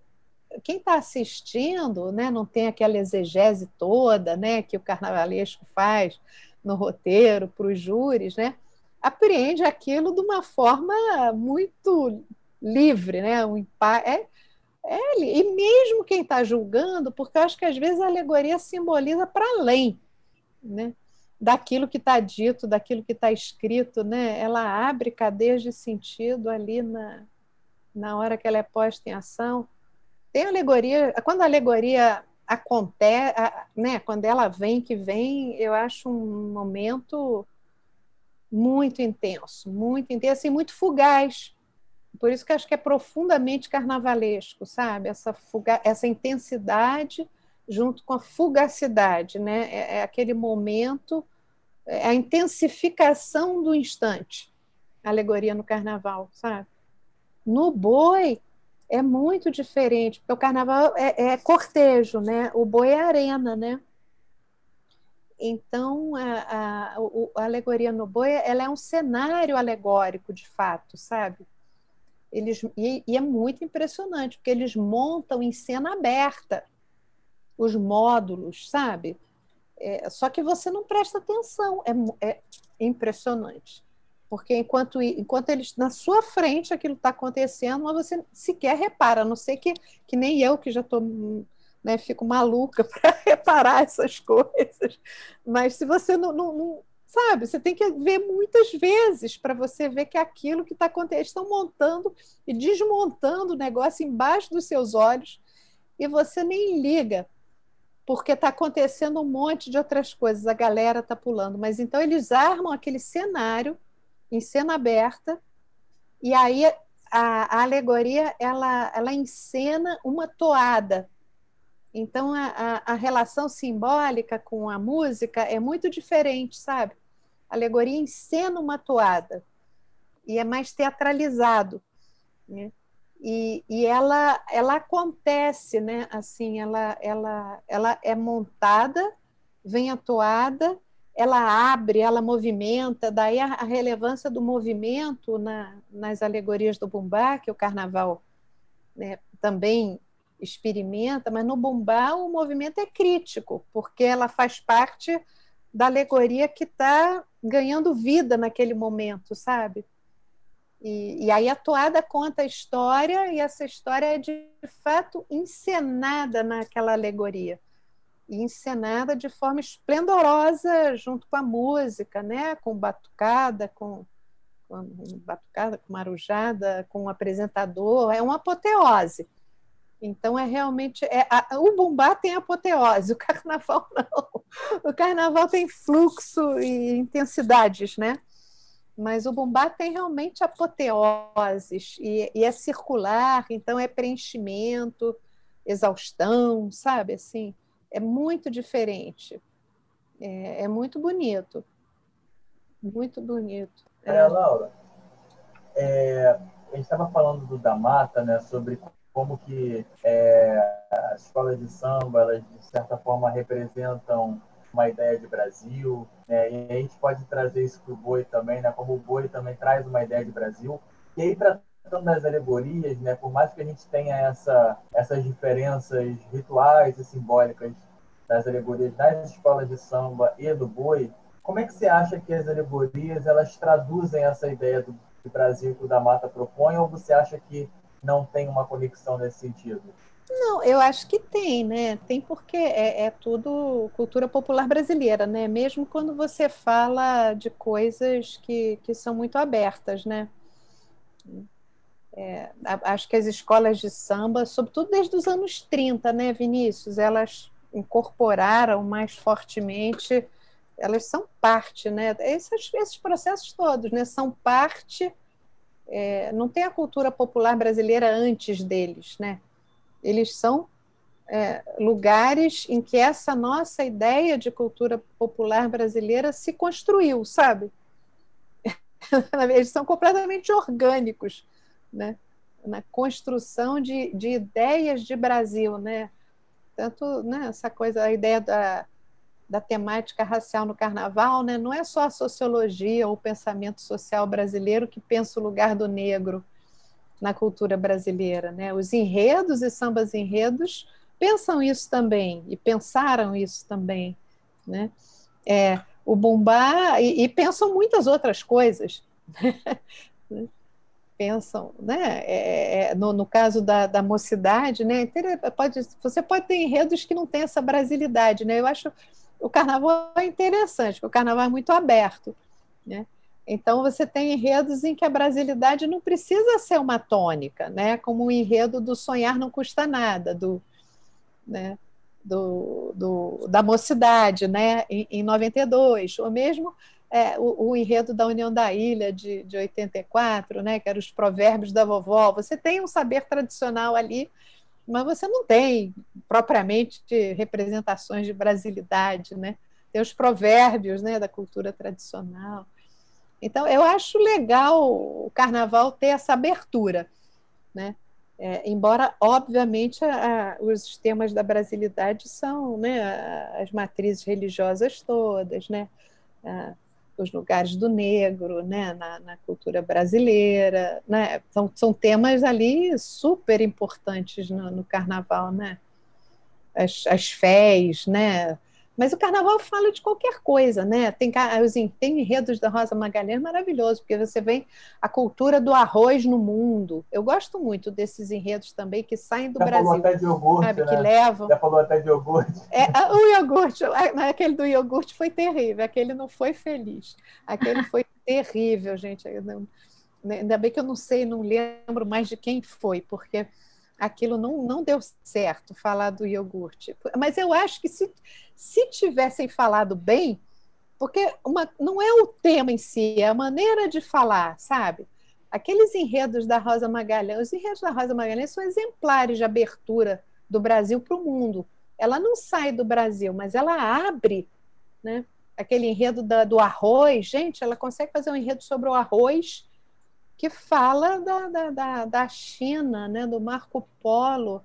quem está assistindo, né? Não tem aquela exegese toda, né? Que o carnavalesco faz no roteiro para os júris, né? Apreende aquilo de uma forma muito livre, né? Um é, é, e mesmo quem está julgando, porque eu acho que às vezes a alegoria simboliza para além, né? daquilo que está dito, daquilo que está escrito, né? Ela abre cadeias de sentido ali na, na hora que ela é posta em ação. Tem alegoria, quando a alegoria acontece, né? Quando ela vem, que vem, eu acho um momento muito intenso, muito intenso e muito fugaz. Por isso que acho que é profundamente carnavalesco, sabe? Essa, fuga, essa intensidade junto com a fugacidade, né? É, é aquele momento, é a intensificação do instante. Alegoria no carnaval, sabe? No boi é muito diferente, porque o carnaval é, é cortejo, né? O boi é arena, né? Então, a, a, a, alegoria no boi ela é um cenário alegórico, de fato, sabe? Eles, e, e é muito impressionante, porque eles montam em cena aberta os módulos, sabe? É, só que você não presta atenção, é, é impressionante. Porque enquanto, enquanto eles na sua frente aquilo está acontecendo, mas você sequer repara, a não ser que, que nem eu, que já estou né, fico maluca para reparar essas coisas. Mas se você não, não, não, sabe, você tem que ver muitas vezes para você ver que aquilo que está acontecendo, estão montando e desmontando o negócio embaixo dos seus olhos e você nem liga, porque está acontecendo um monte de outras coisas, a galera está pulando. Mas então eles armam aquele cenário em cena aberta e aí a, a alegoria ela, ela encena uma toada então, a, a, a, relação simbólica com a música é muito diferente, sabe? A alegoria encena uma toada e é mais teatralizado. Né? e, e ela, ela acontece, né? Assim, ela, ela, ela é montada, vem atuada, ela abre, ela movimenta, daí a, a relevância do movimento na, nas alegorias do Bumbá, que o carnaval né, também experimenta, mas no Bumbá o movimento é crítico, porque ela faz parte da alegoria que está ganhando vida naquele momento, sabe? E, e, aí a toada conta a história e essa história é de fato encenada naquela alegoria e encenada de forma esplendorosa junto com a música, né? Com batucada, com, com batucada, com marujada, com o apresentador, é uma apoteose. Então é realmente é, a, o bumbá tem apoteose, o carnaval não. O carnaval tem fluxo e intensidades, né? Mas o bumbá tem realmente apoteoses e, e é circular, então é preenchimento, exaustão, sabe assim é muito diferente. É, é muito bonito. Muito bonito. É, Laura, é, a gente estava falando do da mata, né, sobre como que é, as escolas de samba, elas de certa forma representam uma ideia de Brasil, né, e a gente pode trazer isso para o boi também, né, como o boi também traz uma ideia de Brasil. E aí, tratando das alegorias, né, por mais que a gente tenha essa, essas diferenças rituais e simbólicas das alegorias das escolas de samba e do boi, como é que você acha que as alegorias elas traduzem essa ideia do, do Brasil que o da Mata propõe, ou você acha que não tem uma conexão nesse sentido? Não, eu acho que tem, né? Tem porque é, é, tudo cultura popular brasileira, né? Mesmo quando você fala de coisas que, que são muito abertas, né? É, acho que as escolas de samba, sobretudo desde os anos 30, né, Vinícius, elas incorporaram mais fortemente, elas são parte, né? Esses, esses processos todos, né? São parte. É, não tem a cultura popular brasileira antes deles, né? Eles são é, lugares em que essa nossa ideia de cultura popular brasileira se construiu, sabe? Eles são completamente orgânicos, né? Na construção de, de ideias de Brasil, né? Tanto né, essa coisa, a ideia da, da temática racial no carnaval, né, não é só a sociologia ou o pensamento social brasileiro que pensa o lugar do negro na cultura brasileira. Né? Os enredos e sambas enredos pensam isso também, e pensaram isso também. Né? É, o bumbá, e, e pensam muitas outras coisas. Pensam, né? É, é, no, no, caso da, da mocidade, né? Pode, você pode ter enredos que não têm essa brasilidade, né? Eu acho o carnaval é interessante, porque o carnaval é muito aberto, né? Então você tem enredos em que a brasilidade não precisa ser uma tônica, né? Como o enredo do sonhar não custa nada, do, né? Do, do, da mocidade, né? Em, em 92, ou mesmo é, o, o, enredo da União da Ilha de, de 84, né, que eram os provérbios da vovó. Você tem um saber tradicional ali, mas você não tem propriamente representações de brasilidade, né? Tem os provérbios né, da cultura tradicional. Então, eu acho legal o carnaval ter essa abertura, né? É, embora, obviamente, a, a, os temas da brasilidade são né, as matrizes religiosas todas, né? Os lugares do negro né, na, na cultura brasileira. Né? São, são temas ali super importantes no, no carnaval, né? As, as fés, né? Mas o carnaval fala de qualquer coisa, né? Tem, tem enredos da Rosa Magalhães maravilhoso, porque você vê a cultura do arroz no mundo. Eu gosto muito desses enredos também que saem do Já Brasil. Falou até de iogurte, sabe, né? que levam. Já falou até de iogurte. É, o iogurte, aquele do iogurte foi terrível, aquele não foi feliz. Aquele foi terrível, gente. Ainda bem que eu não sei, não lembro mais de quem foi, porque aquilo não, não deu certo falar do iogurte. Mas eu acho que se, se tivessem falado bem, porque uma, não é o tema em si, é a maneira de falar, sabe? Aqueles enredos da Rosa Magalhães, os enredos da Rosa Magalhães são exemplares de abertura do Brasil para o mundo. Ela não sai do Brasil, mas ela abre, né? Aquele enredo da, do arroz, gente, ela consegue fazer um enredo sobre o arroz que fala da, da, da, China, né, do Marco Polo,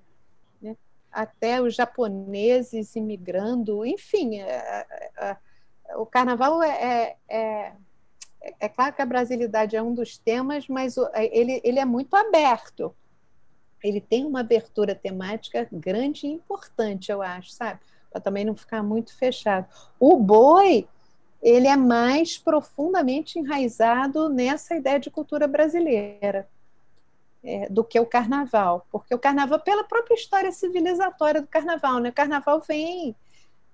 né, até os japoneses imigrando, enfim, é, é, é o carnaval é, é, é, é, claro que a brasilidade é um dos temas, mas ele, ele é muito aberto. Ele tem uma abertura temática grande e importante, eu acho, sabe? Para também não ficar muito fechado. O boi, ele é mais profundamente enraizado nessa ideia de cultura brasileira. É, do que o carnaval, porque o carnaval, pela própria história civilizatória do carnaval, né? O carnaval vem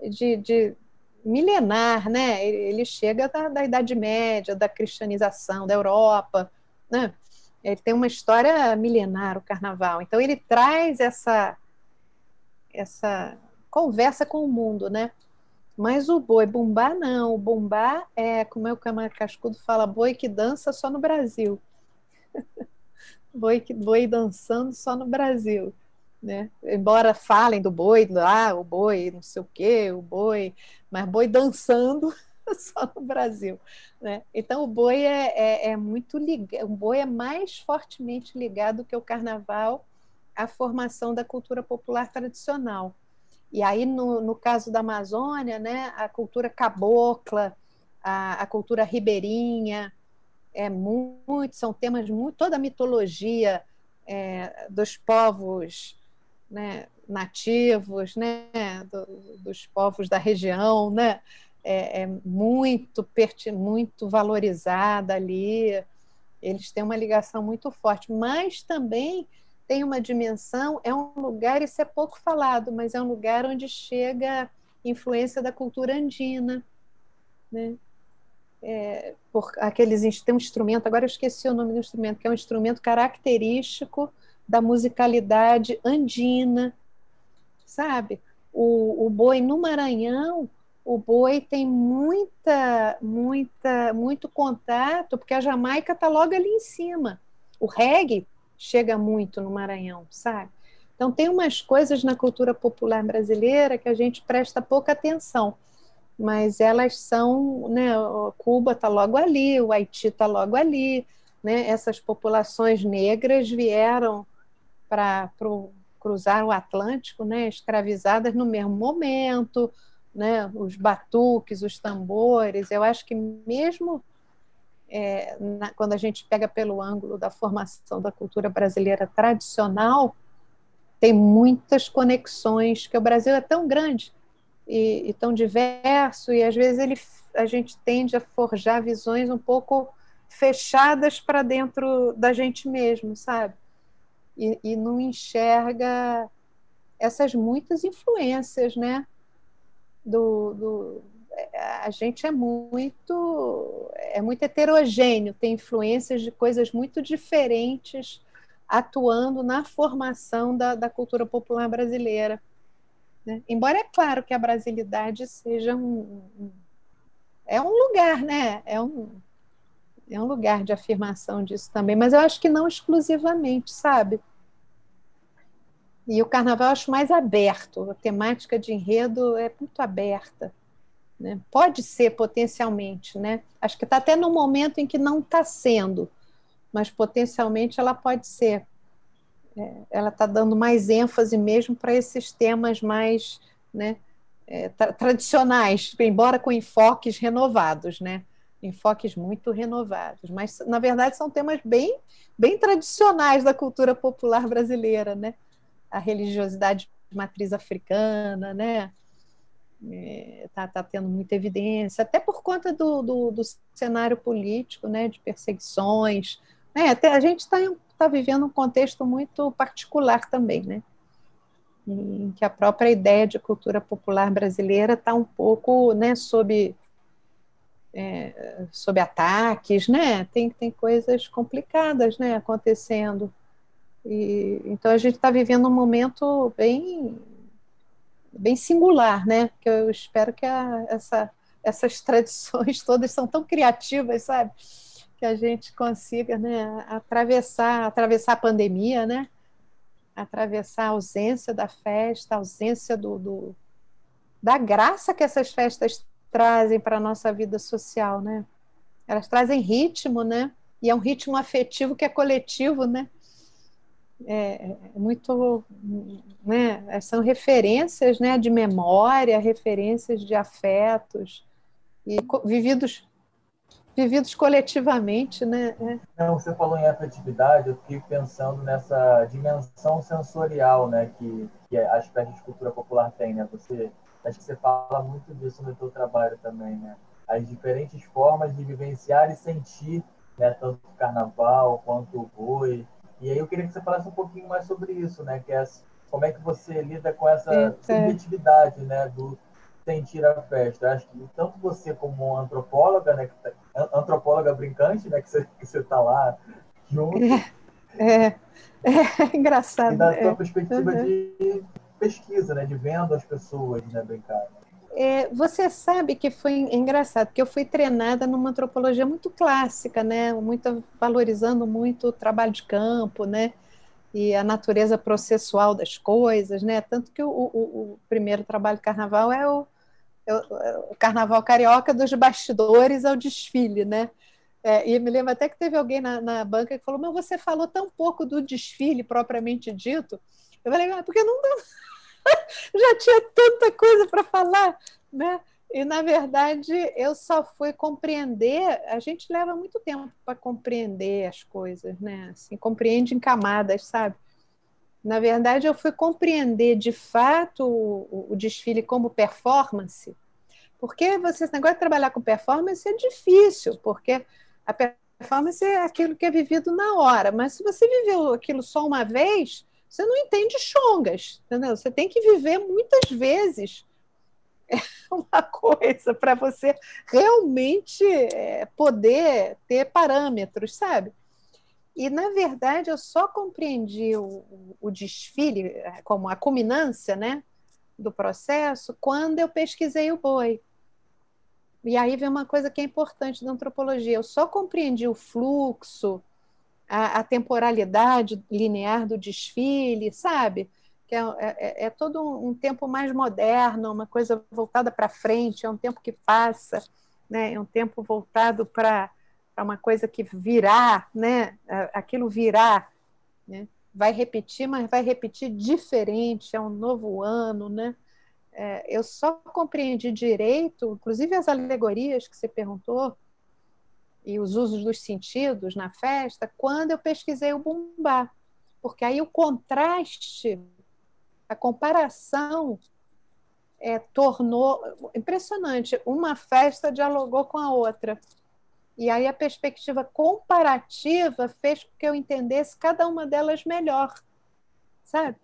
de, de milenar, né? Ele chega da, da, Idade Média, da cristianização da Europa, né? Ele tem uma história milenar o Carnaval. Então ele traz essa essa conversa com o mundo, né? Mas o boi bumbá não, o bumbá é, como é o Câmara Cascudo fala, boi que dança só no Brasil. boi que boi dançando só no Brasil né? Embora falem do boi, ah, o boi, não sei o quê, o boi, mas boi dançando só no Brasil, né? Então o boi é, é, é muito ligado, o boi é mais fortemente ligado que o carnaval à formação da cultura popular tradicional. E aí, no, no caso da Amazônia, né, a cultura cabocla, a, a cultura ribeirinha, é muito, são temas muito, toda a mitologia é, dos povos né, nativos, né, do, dos povos da região, né, é, é muito muito valorizada ali. Eles têm uma ligação muito forte, mas também tem uma dimensão. É um lugar isso é pouco falado, mas é um lugar onde chega influência da cultura andina, né? É, por aqueles tem um instrumento agora eu esqueci o nome do instrumento que é um instrumento característico da musicalidade andina, sabe? O, o boi no Maranhão, o boi tem muita, muita, muito contato, porque a Jamaica está logo ali em cima. O reggae chega muito no Maranhão, sabe? Então tem umas coisas na cultura popular brasileira que a gente presta pouca atenção, mas elas são, né? Cuba está logo ali, o Haiti está logo ali, né? Essas populações negras vieram para cruzar o Atlântico, né, escravizadas no mesmo momento, né, os batuques, os tambores. Eu acho que mesmo é, na, quando a gente pega pelo ângulo da formação da cultura brasileira tradicional, tem muitas conexões, que o Brasil é tão grande e, e tão diverso, e às vezes ele, a gente tende a forjar visões um pouco fechadas para dentro da gente mesmo, sabe? e, e não enxerga essas muitas influências, né? Do, do, a gente é muito é muito heterogêneo, tem influências de coisas muito diferentes atuando na formação da, da cultura popular brasileira. Né? Embora é claro que a brasilidade seja um, um é um lugar, né? É um, é um lugar de afirmação disso também, mas eu acho que não exclusivamente, sabe? E o carnaval eu acho mais aberto, a temática de enredo é muito aberta. Né? Pode ser potencialmente, né? Acho que está até no momento em que não está sendo, mas potencialmente ela pode ser. É, ela está dando mais ênfase mesmo para esses temas mais né, é, tra tradicionais, embora com enfoques renovados, né? enfoques muito renovados, mas na verdade são temas bem, bem tradicionais da cultura popular brasileira, né? A religiosidade de matriz africana, né? Está é, tá tendo muita evidência, até por conta do, do, do cenário político, né? De perseguições. Né? Até a gente está tá vivendo um contexto muito particular também, né? Em que a própria ideia de cultura popular brasileira está um pouco, né? Sob é, sob ataques, né? Tem, tem coisas complicadas, né, acontecendo. E, então a gente está vivendo um momento bem, bem singular, né? Que eu espero que a, essa, essas tradições todas são tão criativas, sabe? Que a gente consiga, né, atravessar, atravessar a pandemia, né? Atravessar a ausência da festa, a ausência do, do da graça que essas festas trazem para a nossa vida social, né? Elas trazem ritmo, né? e é um ritmo afetivo que é coletivo, né? É, é muito, né? São referências, né? De memória, referências de afetos e vividos vividos coletivamente, né? É. Não, você falou em afetividade, eu fiquei pensando nessa dimensão sensorial, né, que, que as peças de cultura popular têm, né? Você, acho que você fala muito disso no seu trabalho também, né? As diferentes formas de vivenciar e sentir, né, tanto o carnaval quanto o boi. E aí eu queria que você falasse um pouquinho mais sobre isso, né, que é como é que você lida com essa Eita. subjetividade, né, do sentir a festa. Acho que tanto você como antropóloga, né, tá, antropóloga brincante, né, que você que você está lá junto. É, é, é engraçado. E da sua é. perspectiva uhum. de pesquisa, né, de vendo as pessoas, né, brincar. É, você sabe que foi engraçado, porque eu fui treinada numa antropologia muito clássica, né, muito valorizando muito o trabalho de campo, né, e a natureza processual das coisas, né, tanto que o, o, o primeiro trabalho de carnaval é o o carnaval carioca dos bastidores ao desfile, né? É, e me lembro até que teve alguém na, na, banca que falou: Mas você falou tão pouco do desfile propriamente dito. Eu falei: ah, porque não já tinha tanta coisa para falar, né? E na verdade eu só fui compreender. A gente leva muito tempo para compreender as coisas, né? Assim, compreende em camadas, sabe? Na verdade, eu fui compreender de fato o, o desfile como performance, porque você, esse negócio de trabalhar com performance é difícil, porque a performance é aquilo que é vivido na hora, mas se você viveu aquilo só uma vez, você não entende chongas, entendeu? Você tem que viver muitas vezes uma coisa para você realmente é, poder ter parâmetros, sabe? E, na verdade, eu só compreendi o, o desfile é, como a culminância né, do processo quando eu pesquisei o boi. E aí vem uma coisa que é importante da antropologia. Eu só compreendi o fluxo, a, a temporalidade linear do desfile, sabe? Que é, é, é todo um, um, tempo mais moderno, uma coisa voltada para frente, é um tempo que passa, né? é um tempo voltado para para uma coisa que virá, né? Aquilo virá, né? Vai repetir, mas vai repetir diferente. É um novo ano, né? É, eu só compreendi direito, inclusive as alegorias que você perguntou e os usos dos sentidos na festa, quando eu pesquisei o bumbá, porque aí o contraste, a comparação é, tornou impressionante. Uma festa dialogou com a outra. E aí a perspectiva comparativa fez com que eu entendesse cada uma delas melhor, sabe?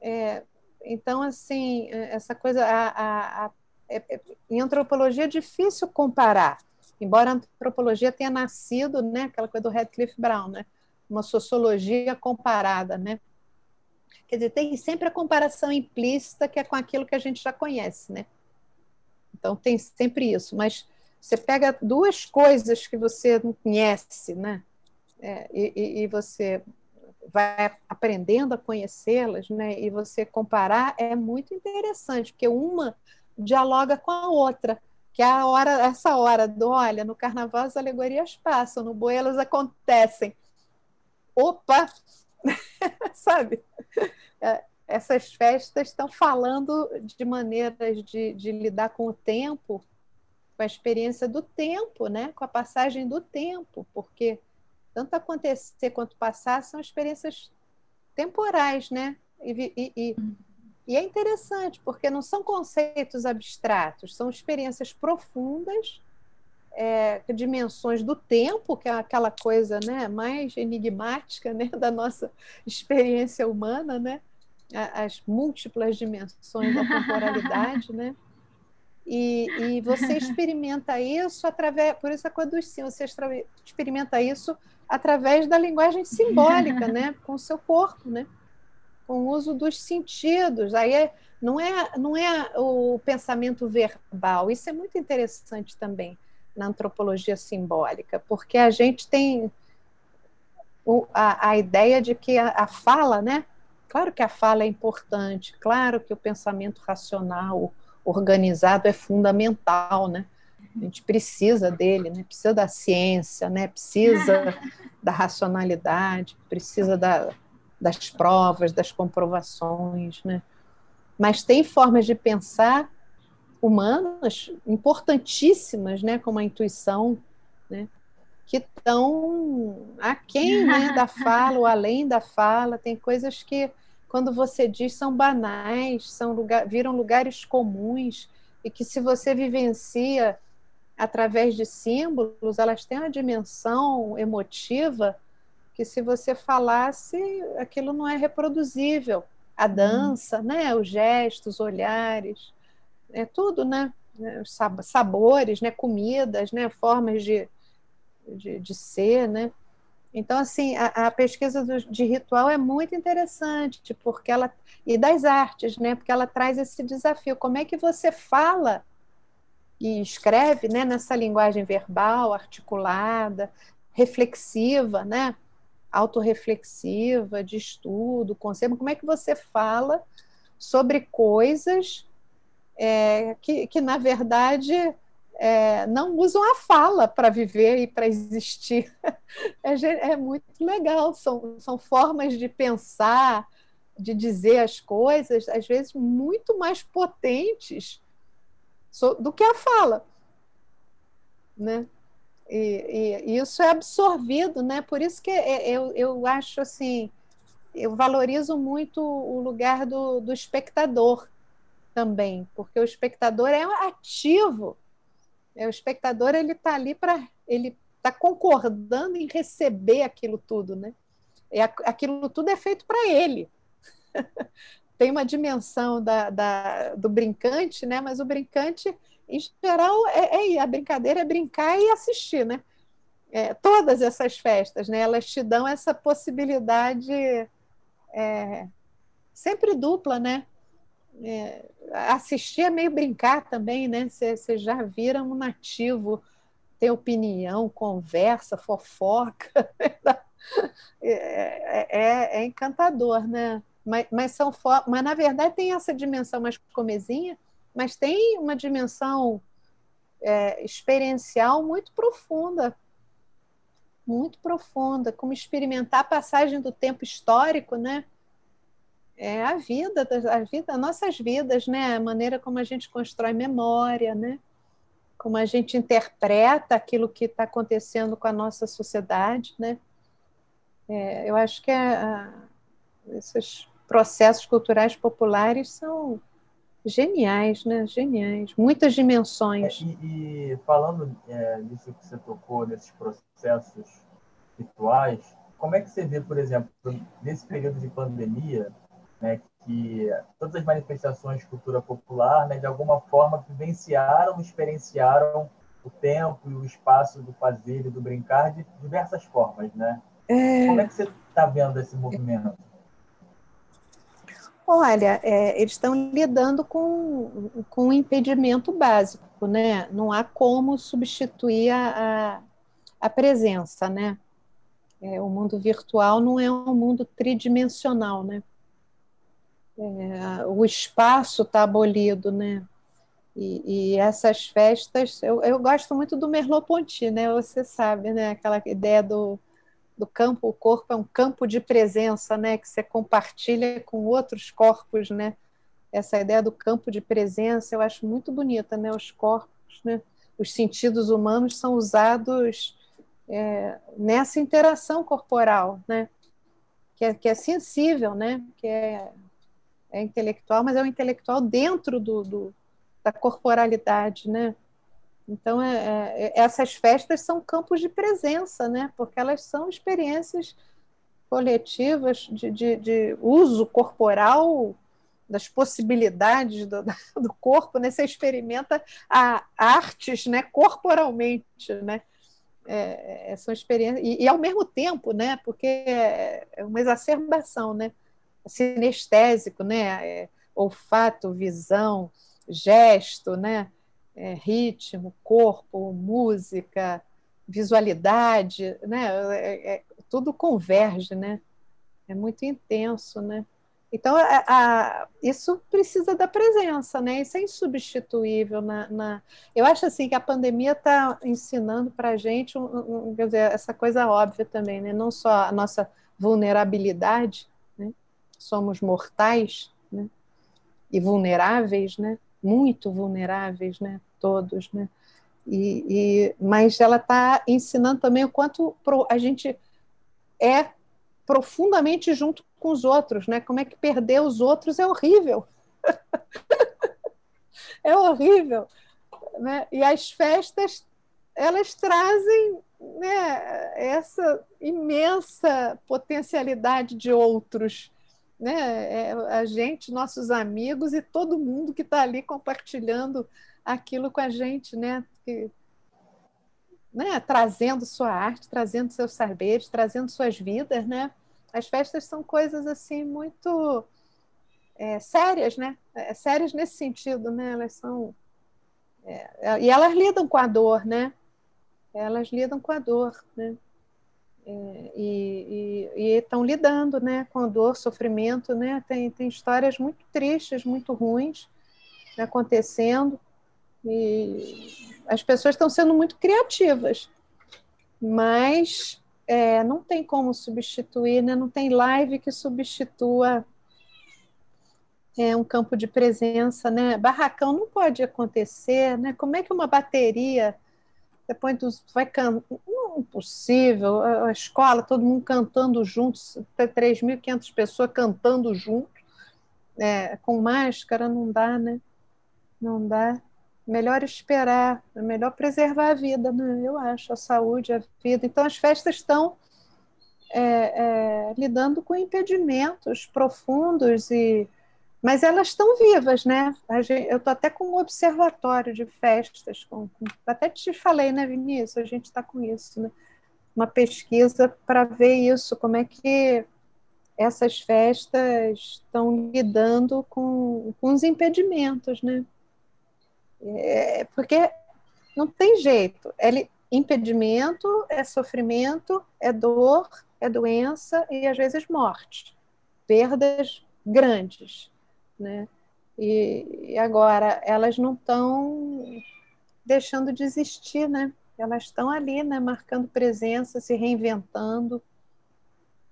É, então, assim, essa coisa. A, a, a, é, é, em antropologia é difícil comparar, embora a antropologia tenha nascido, né, aquela coisa do Radcliffe Brown, né, uma sociologia comparada, né? Quer dizer, tem sempre a comparação implícita que é com aquilo que a gente já conhece, né? Então tem sempre isso, mas você pega duas coisas que você não conhece, né? É, e, e, você vai aprendendo a conhecê-las, né? E você comparar é muito interessante, porque uma dialoga com a outra, que a hora, essa hora do, olha, no carnaval as alegorias passam, no boi elas acontecem. Opa! Sabe? É, essas festas estão falando de maneiras de, de lidar com o tempo com a experiência do tempo, né? com a passagem do tempo, porque tanto acontecer quanto passar são experiências temporais, né? E, e, e, e, é interessante, porque não são conceitos abstratos, são experiências profundas, é, dimensões do tempo, que é aquela coisa né, mais enigmática né, da nossa experiência humana, né? as múltiplas dimensões da temporalidade, né? E, e você experimenta isso através, por isso a dos sim, você experimenta isso através da linguagem simbólica, né? Com o seu corpo, né? Com o uso dos sentidos. Aí é, não é não é o pensamento verbal. Isso é muito interessante também na antropologia simbólica, porque a gente tem a, a ideia de que a, a fala, né? Claro que a fala é importante, claro que o pensamento racional, organizado é fundamental, né? A gente precisa dele, né? precisa da ciência, né? precisa da racionalidade, precisa da, das provas, das comprovações. Né? Mas tem formas de pensar humanas importantíssimas, né? como a intuição, né? que estão aquém né? da fala ou além da fala. Tem coisas que, quando você diz, são banais, são lugar, viram lugares comuns, e que se você vivencia através de símbolos, elas têm uma dimensão emotiva que se você falasse, aquilo não é reproduzível. A uhum. dança, né, os gestos, os olhares, é tudo, né? Os sabores, né, comidas, né, formas de, de, de ser, né? Então, assim, a, a pesquisa do, de ritual é muito interessante, porque ela e das artes, né? Porque ela traz esse desafio. Como é que você fala e escreve né, nessa linguagem verbal, articulada, reflexiva, né? Autorreflexiva, de estudo, conceito, como é que você fala sobre coisas é, que, que, na verdade, é, não usam a fala para viver e para existir. É, é, muito legal, são, são formas de pensar, de dizer as coisas, às vezes muito mais potentes do que a fala. Né? E, e, isso é absorvido, né? Por isso que é, eu, eu acho assim, eu valorizo muito o lugar do, do espectador também, porque o espectador é ativo. É, o espectador ele está ali para ele está concordando em receber aquilo tudo, né? E aquilo tudo é feito para ele. tem uma dimensão da, da, do brincante, né? Mas o brincante, em geral, é, é a brincadeira é brincar e assistir, né? É, todas essas festas, né? Elas te dão essa possibilidade é, sempre dupla, né? É, assistir é meio brincar também, né? Você já vira um nativo, tem opinião, conversa, fofoca. É, é, é, é encantador, né? Mas, mas, são mas na verdade tem essa dimensão mais comezinha, mas tem uma dimensão é, experiencial muito profunda, muito profunda, como experimentar a passagem do tempo histórico, né? É a vida, a vida, nossas vidas, né? A maneira como a gente constrói memória, né? Como a gente interpreta aquilo que está acontecendo com a nossa sociedade, né? É, eu acho que é, esses processos culturais populares são geniais, né? Geniais, muitas dimensões. É, e, e, falando é, nisso que você tocou, nesses processos rituais, como é que você vê, por exemplo, nesse período de pandemia, né, que todas as manifestações de cultura popular, né, de alguma forma, vivenciaram, experienciaram o tempo e o espaço do fazer e do brincar de diversas formas, né? É... Como é que você está vendo esse movimento? Olha, é, eles estão lidando com, com um impedimento básico, né? Não há como substituir a, a, presença, né? É, o mundo virtual não é um mundo tridimensional, né? É, o espaço está abolido, né? E, e, essas festas, eu, eu gosto muito do Merleau-Ponty, né? Você sabe, né? Aquela ideia do do campo, o corpo é um campo de presença, né, que você compartilha com outros corpos, né? Essa ideia do campo de presença eu acho muito bonita, né? Os corpos, né? Os sentidos humanos são usados é, nessa interação corporal, né? Que é, que é sensível, né? Que é, é intelectual, mas é um intelectual dentro do, do da corporalidade, né? Então, é, é, essas festas são campos de presença, né? porque elas são experiências coletivas de, de, de uso corporal das possibilidades do, do, corpo, né? Você experimenta a artes, né? Corporalmente, né? É, é, são experiências e, e, ao mesmo tempo, né? Porque é, é uma exacerbação, né? Sinestésico, né? É, olfato, visão, gesto, né? É, ritmo, corpo, música, visualidade, né? É, é, tudo converge, né? É muito intenso, né? Então, a, a, isso precisa da presença, né? Isso é insubstituível. Na, na... Eu acho assim que a pandemia está ensinando para a gente, um, um, quer dizer, essa coisa óbvia também, né? Não só a nossa vulnerabilidade, né? somos mortais, né? E vulneráveis, né? Muito vulneráveis, né? Todos, né? E, e mas ela está ensinando também o quanto a gente é profundamente junto com os outros, né? Como é que perder os outros é horrível. é horrível. Né? E as festas, elas trazem né, essa imensa potencialidade de outros. Né? É a gente, nossos amigos e todo mundo que está ali compartilhando aquilo com a gente, né? Que, né? trazendo sua arte, trazendo seus saberes, trazendo suas vidas, né? As festas são coisas assim muito é, sérias, né? É, sérias nesse sentido, né? Elas são é, é, e elas lidam com a dor, né? Elas lidam com a dor, né? É, e estão lidando, né? Com a dor, sofrimento, né? Tem, tem histórias muito tristes, muito ruins acontecendo e as pessoas estão sendo muito criativas, mas é, não tem como substituir, né? não tem live que substitua é, um campo de presença, né? Barracão não pode acontecer, né? Como é que uma bateria depois dos, vai cantar? Impossível. A, escola, todo mundo cantando juntos, até 3.500 pessoas cantando junto, é, com máscara, não dá, né? Não dá melhor esperar, é melhor preservar a vida, né? eu acho, a saúde, a vida. Então, as festas estão é, é, lidando com impedimentos profundos, e mas elas estão vivas, né? Gente, eu estou até com um observatório de festas, com, com, até te falei, né, Vinícius? A gente está com isso, né? Uma pesquisa para ver isso, como é que essas festas estão lidando com, com os impedimentos, né? É, porque não tem jeito. É impedimento, é sofrimento, é dor, é doença e às vezes morte. Perdas grandes. Né? E, e agora, elas não estão deixando de existir, né? Elas estão ali, né? Marcando presença, se reinventando.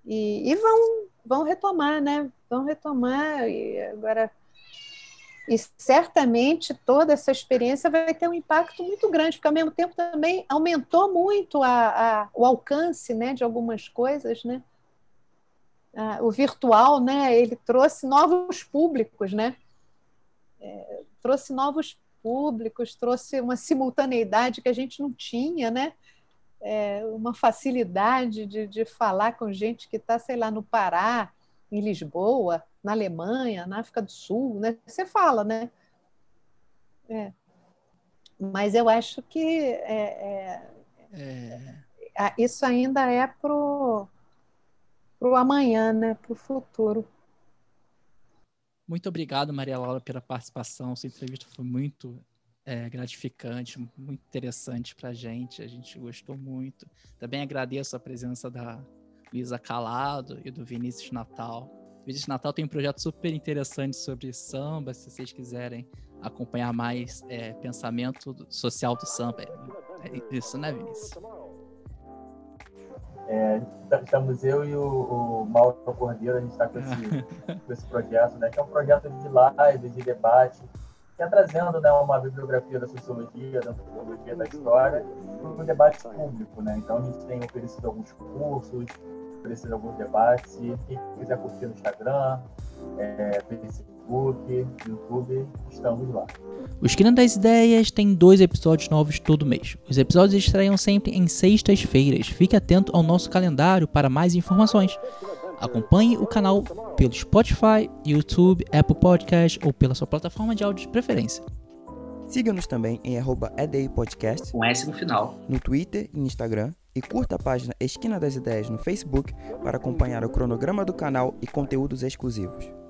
E, e vão, vão retomar, né? Vão retomar. E agora e certamente toda essa experiência vai ter um impacto muito grande, porque ao mesmo tempo também aumentou muito a, a, o alcance né, de algumas coisas, né? Ah, o virtual, né, ele trouxe novos públicos, né? É, trouxe novos públicos, trouxe uma simultaneidade que a gente não tinha, né? É, uma facilidade de, de falar com gente que está, sei lá, no Pará, em Lisboa, na Alemanha, na África do Sul, né? Você fala, né? É. Mas eu acho que é, é, é. isso ainda é pro pro amanhã, né? Pro futuro. Muito obrigado, Maria Laura, pela participação. Sua entrevista foi muito é, gratificante, muito interessante para a gente. A gente gostou muito. Também agradeço a presença da Luísa Calado e do Vinícius Natal. Vinícius Natal tem um projeto super interessante sobre samba, se vocês quiserem acompanhar mais é, pensamento social do samba. É isso, né, Vinícius? É, estamos eu e o, o Mauro Cordeiro, a gente está com esse, com esse projeto, né, que é um projeto de live, de debate, que é trazendo né, uma bibliografia da sociologia, da antropologia, da história, para o debate público. Né? Então, a gente tem oferecido alguns cursos, oferecido alguns debates. E quem quiser curtir no Instagram, é, Facebook, YouTube, estamos lá. O Esquina das Ideias tem dois episódios novos todo mês. Os episódios estreiam sempre em sextas-feiras. Fique atento ao nosso calendário para mais informações. Acompanhe o canal pelo Spotify, YouTube, Apple Podcast ou pela sua plataforma de áudio de preferência. Siga-nos também em @edipodcast com S no final, no Twitter e Instagram e curta a página Esquina das Ideias no Facebook para acompanhar o cronograma do canal e conteúdos exclusivos.